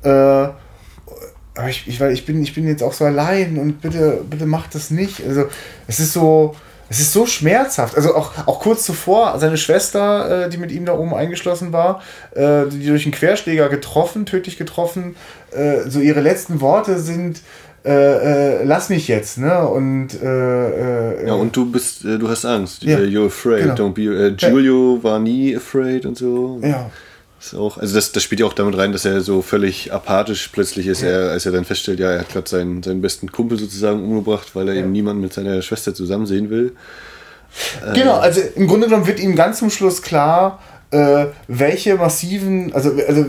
Äh, aber ich, ich, weil ich bin, ich bin jetzt auch so allein und bitte, bitte macht das nicht. Also es ist so, es ist so schmerzhaft. Also auch, auch kurz zuvor, seine Schwester, äh, die mit ihm da oben eingeschlossen war, äh, die durch einen Querschläger getroffen, tödlich getroffen, äh, so ihre letzten Worte sind, äh, äh, lass mich jetzt, ne? Und äh, ja, und du bist, du hast Angst. Ja, You're afraid. Genau. Don't be. Giulio war nie afraid und so. Ja. Ist auch, also das, das spielt ja auch damit rein, dass er so völlig apathisch plötzlich ist, ja. er, als er dann feststellt, ja, er hat gerade seinen, seinen besten Kumpel sozusagen umgebracht, weil er ja. eben niemanden mit seiner Schwester zusammen sehen will. Genau, also im Grunde genommen wird ihm ganz zum Schluss klar, äh, welche massiven, also, also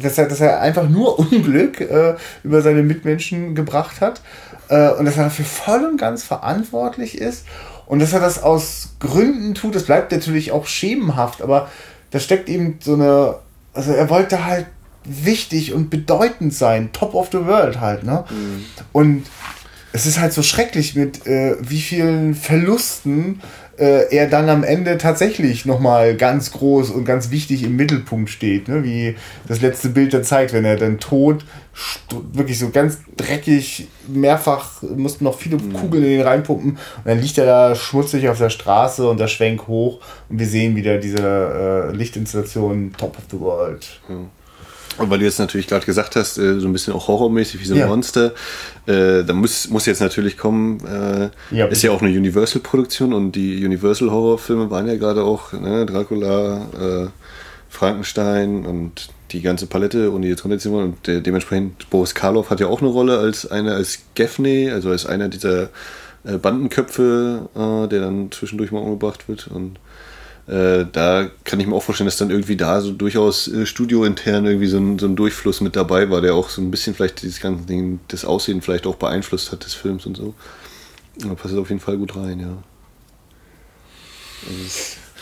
dass, er, dass er einfach nur Unglück äh, über seine Mitmenschen gebracht hat äh, und dass er dafür voll und ganz verantwortlich ist und dass er das aus Gründen tut, das bleibt natürlich auch schemenhaft, aber da steckt eben so eine also er wollte halt wichtig und bedeutend sein, top of the world halt, ne? Mhm. Und es ist halt so schrecklich mit äh, wie vielen Verlusten äh, er dann am Ende tatsächlich nochmal ganz groß und ganz wichtig im Mittelpunkt steht, ne? wie das letzte Bild da zeigt, wenn er dann tot, wirklich so ganz dreckig, mehrfach, mussten noch viele mhm. Kugeln in ihn reinpumpen und dann liegt er da schmutzig auf der Straße und der Schwenk hoch und wir sehen wieder diese äh, Lichtinstallation Top of the World. Mhm. Und weil du jetzt natürlich gerade gesagt hast, äh, so ein bisschen auch horrormäßig wie so ein ja. Monster, äh, da muss, muss jetzt natürlich kommen, äh, ja, ist ja auch eine Universal-Produktion und die Universal-Horrorfilme waren ja gerade auch ne, Dracula, äh, Frankenstein und die ganze Palette und die Tradition und de dementsprechend Boris Karloff hat ja auch eine Rolle als einer als Gaffney, also als einer dieser äh, Bandenköpfe, äh, der dann zwischendurch mal umgebracht wird. Und äh, da kann ich mir auch vorstellen, dass dann irgendwie da so durchaus äh, studiointern irgendwie so ein, so ein Durchfluss mit dabei war, der auch so ein bisschen vielleicht dieses ganze Ding, das Aussehen vielleicht auch beeinflusst hat des Films und so. Da passt auf jeden Fall gut rein, ja.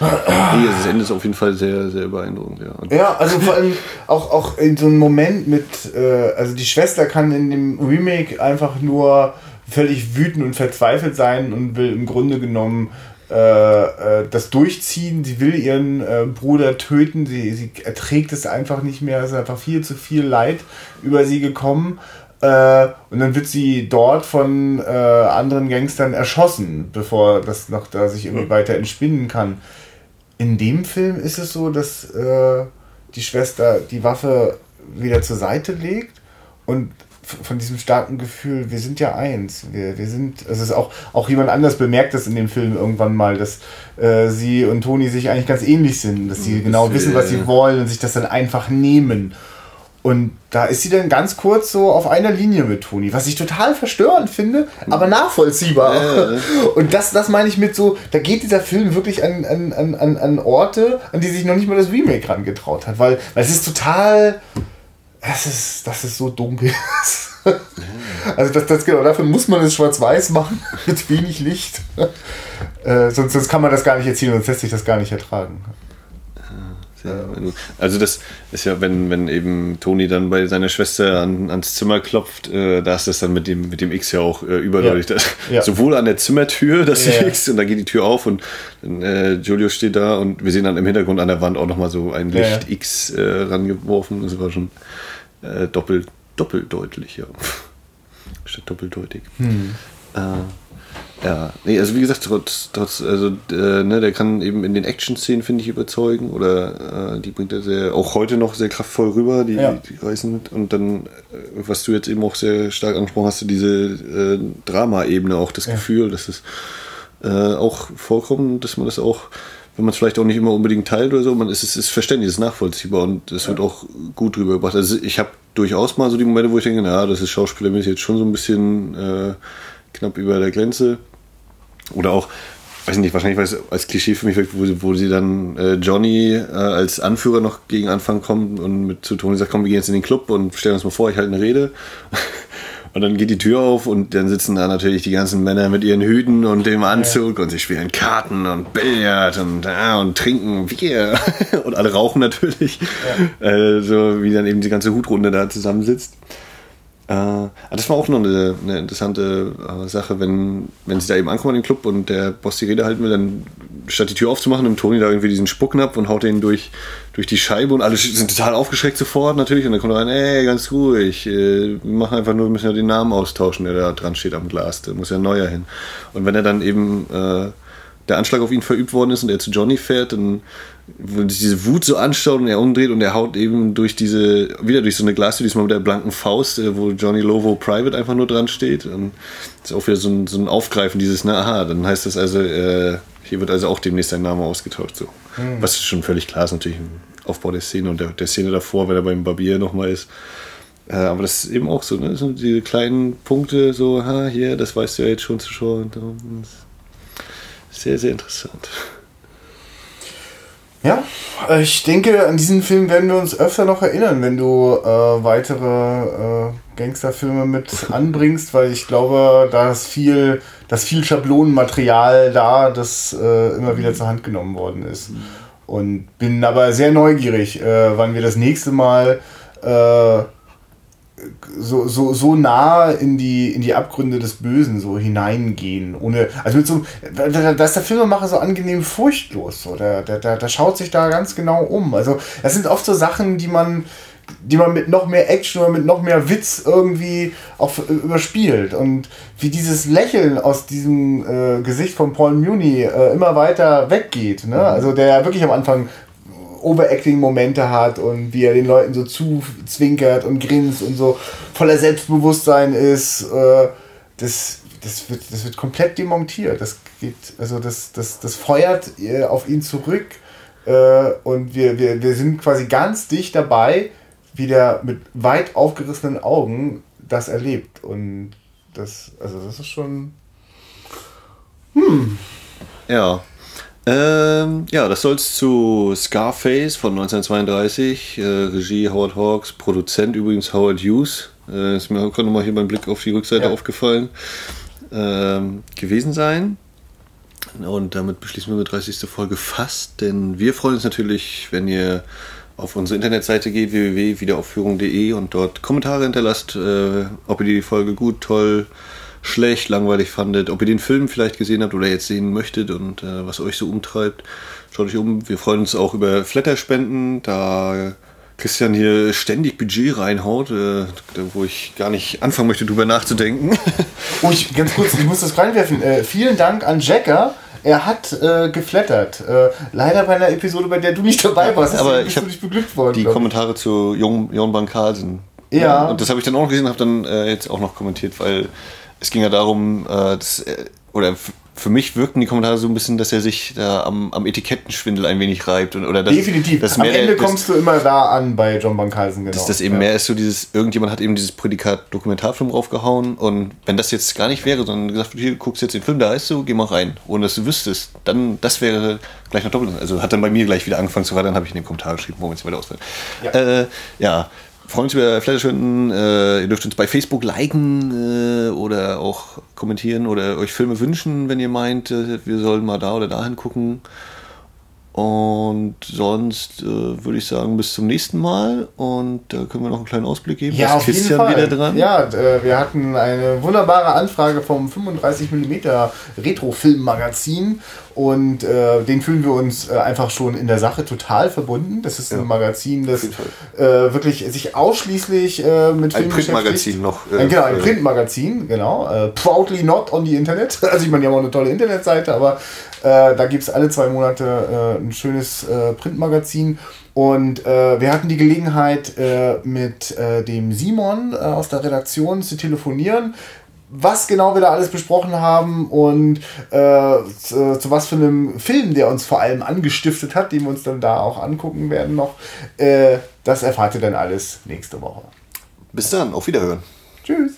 Also, nee, das Ende ist auf jeden Fall sehr, sehr beeindruckend, ja. Ja, also vor allem auch, auch in so einem Moment mit, äh, also die Schwester kann in dem Remake einfach nur völlig wütend und verzweifelt sein und will im Grunde genommen das durchziehen. Sie will ihren äh, Bruder töten. Sie, sie erträgt es einfach nicht mehr. Es ist einfach viel zu viel Leid über sie gekommen. Äh, und dann wird sie dort von äh, anderen Gangstern erschossen, bevor das noch da sich irgendwie weiter entspinnen kann. In dem Film ist es so, dass die Schwester die Waffe wieder zur Seite legt und von diesem starken Gefühl, wir sind ja eins. Wir, wir sind, also es ist auch, auch jemand anders bemerkt das in dem Film irgendwann mal, dass äh, sie und Toni sich eigentlich ganz ähnlich sind, dass sie genau wissen, was sie wollen und sich das dann einfach nehmen. Und da ist sie dann ganz kurz so auf einer Linie mit Toni, was ich total verstörend finde, aber nachvollziehbar. Äh. Und das, das meine ich mit so, da geht dieser Film wirklich an, an, an, an Orte, an die sich noch nicht mal das Remake rangetraut hat, weil, weil es ist total, das ist, das ist so dunkel. also das, das genau, dafür muss man es schwarz-weiß machen, mit wenig Licht. Äh, sonst, sonst kann man das gar nicht erzielen, sonst lässt sich das gar nicht ertragen. Also das ist ja, wenn, wenn eben Toni dann bei seiner Schwester an, ans Zimmer klopft, äh, da ist das dann mit dem, mit dem X ja auch äh, überdeutlich. Ja. Ja. Sowohl an der Zimmertür, das ja. X, und da geht die Tür auf und äh, Julio steht da und wir sehen dann im Hintergrund an der Wand auch nochmal so ein Licht X äh, rangeworfen. Das war schon äh, doppelt, doppeldeutlich, ja. Statt doppeldeutig. Hm. Äh, ja, nee, also wie gesagt, trotz, trotz also äh, ne, der kann eben in den Action-Szenen, finde ich, überzeugen. Oder äh, die bringt er sehr, auch heute noch sehr kraftvoll rüber, die, ja. die Reisen mit. Und dann, äh, was du jetzt eben auch sehr stark angesprochen hast, diese äh, Drama-Ebene, auch das ja. Gefühl, dass es äh, auch vorkommt, dass man das auch, wenn man es vielleicht auch nicht immer unbedingt teilt oder so, man ist, es ist verständlich, es ist nachvollziehbar und es ja. wird auch gut rübergebracht. Also ich habe durchaus mal so die Momente, wo ich denke, na, das ist schauspielermäßig jetzt schon so ein bisschen äh, knapp über der Grenze. Oder auch, weiß nicht, wahrscheinlich weil es als Klischee für mich wo, wo sie dann äh, Johnny äh, als Anführer noch gegen Anfang kommt und mit zu Toni sagt, komm, wir gehen jetzt in den Club und stellen uns mal vor, ich halte eine Rede. Und dann geht die Tür auf und dann sitzen da natürlich die ganzen Männer mit ihren Hüten und dem Anzug ja. und sie spielen Karten und Billard und, ja, und trinken Bier. und alle rauchen natürlich. Ja. Äh, so wie dann eben die ganze Hutrunde da zusammensitzt. Äh, das war auch noch eine, eine interessante äh, Sache, wenn, wenn sie da eben ankommen in den Club und der Boss die Rede halten will, dann statt die Tür aufzumachen, nimmt Toni da irgendwie diesen Spucken ab und haut den durch, durch die Scheibe und alle sind total aufgeschreckt sofort natürlich und dann kommt er rein, ey, ganz ruhig, äh, wir machen einfach nur, müssen ja den Namen austauschen, der da dran steht am Glas, da muss ja ein neuer hin. Und wenn er dann eben äh, der Anschlag auf ihn verübt worden ist und er zu Johnny fährt, dann wo diese Wut so anschaut und er umdreht und er haut eben durch diese, wieder durch so eine Glastür, diesmal mit der blanken Faust, äh, wo Johnny Lovo Private einfach nur dran steht. Und das ist auch wieder so ein, so ein Aufgreifen dieses, na aha, dann heißt das also, äh, hier wird also auch demnächst ein Name ausgetauscht. So. Mhm. Was schon völlig klar ist, natürlich im Aufbau der Szene und der, der Szene davor, wenn er beim Barbier nochmal ist. Äh, aber das ist eben auch so, ne? so diese kleinen Punkte, so, ha, hier, das weißt du ja jetzt schon zu schauen. Sehr, sehr interessant. Ja, ich denke, an diesen Film werden wir uns öfter noch erinnern, wenn du äh, weitere äh, Gangsterfilme mit anbringst, weil ich glaube, da ist viel, da ist viel Schablonenmaterial da, das äh, immer wieder zur Hand genommen worden ist. Und bin aber sehr neugierig, äh, wann wir das nächste Mal äh, so, so, so nah in die, in die Abgründe des Bösen so hineingehen. Ohne, also mit so, da, ist der Filmemacher so angenehm furchtlos. So. Der, der, der, der schaut sich da ganz genau um. Also das sind oft so Sachen, die man, die man mit noch mehr Action oder mit noch mehr Witz irgendwie auch überspielt. Und wie dieses Lächeln aus diesem äh, Gesicht von Paul Muni äh, immer weiter weggeht. Ne? Mhm. Also der ja wirklich am Anfang Overacting-Momente hat und wie er den Leuten so zuzwinkert und grinst und so voller Selbstbewusstsein ist. Äh, das, das, wird, das wird komplett demontiert. Das geht, also das, das, das feuert äh, auf ihn zurück. Äh, und wir, wir, wir sind quasi ganz dicht dabei, wie der mit weit aufgerissenen Augen das erlebt. Und das, also das ist schon. Hm. Ja, ähm, ja, das soll es zu Scarface von 1932. Äh, Regie Howard Hawks, Produzent übrigens Howard Hughes. Äh, ist mir gerade nochmal hier beim Blick auf die Rückseite ja. aufgefallen. Ähm, gewesen sein. Und damit beschließen wir die 30. Folge fast, denn wir freuen uns natürlich, wenn ihr auf unsere Internetseite geht, www.wiederaufführung.de und dort Kommentare hinterlasst, äh, ob ihr die Folge gut, toll, schlecht, langweilig fandet, ob ihr den Film vielleicht gesehen habt oder jetzt sehen möchtet und äh, was euch so umtreibt. Schaut euch um. Wir freuen uns auch über Flatterspenden, da Christian hier ständig Budget reinhaut, äh, wo ich gar nicht anfangen möchte, drüber nachzudenken. Oh, ich, ganz kurz, ich muss das reinwerfen. Äh, vielen Dank an Jacker. Er hat äh, geflattert. Äh, leider bei einer Episode, bei der du nicht dabei warst. Aber ich habe beglückt worden. Die Kommentare zu Jon, Jon Bankalsen. Ja. ja. Und das habe ich dann auch noch gesehen, habe dann äh, jetzt auch noch kommentiert, weil es ging ja darum, äh, dass, oder für mich wirken die Kommentare so ein bisschen, dass er sich da am, am Etikettenschwindel ein wenig reibt. Und, oder dass, Definitiv. Dass Am Ende der, kommst du immer da an bei John Bankalsen, genau. dass das eben ja. mehr ist so dieses, irgendjemand hat eben dieses Prädikat Dokumentarfilm draufgehauen und wenn das jetzt gar nicht wäre, sondern gesagt wird, hier, du guckst jetzt den Film, da heißt du, geh mal rein, ohne dass du wüsstest, dann, das wäre gleich noch doppelt. Also hat dann bei mir gleich wieder angefangen zu dann habe ich in den Kommentar geschrieben, wo wir jetzt weiter ausfällt. Ja. Äh, ja. Freuen uns über Flatterschwenden. Äh, ihr dürft uns bei Facebook liken äh, oder auch kommentieren oder euch Filme wünschen, wenn ihr meint, äh, wir sollen mal da oder dahin gucken. Und sonst äh, würde ich sagen, bis zum nächsten Mal. Und da können wir noch einen kleinen Ausblick geben. Ja, auf jeden Christian Fall. wieder dran. Ja, äh, wir hatten eine wunderbare Anfrage vom 35mm Retro-Film-Magazin und äh, den fühlen wir uns äh, einfach schon in der Sache total verbunden. Das ist Ja. ein Magazin, das jeden äh, wirklich sich ausschließlich äh, mit Ein Film Printmagazin noch, äh, Ein, genau, ein äh, Printmagazin, genau. Äh, proudly not on the Internet. Also ich meine, die haben auch eine tolle Internetseite, aber äh, da gibt es alle zwei Monate äh, ein schönes äh, Printmagazin. Und äh, wir hatten die Gelegenheit, äh, mit dem Simon aus der Redaktion zu telefonieren, was genau wir da alles besprochen haben und äh, zu, zu was für einem Film, der uns vor allem angestiftet hat, den wir uns dann da auch angucken werden noch. Äh, das erfahrt ihr dann alles nächste Woche. Bis dann, auf Wiederhören. Tschüss.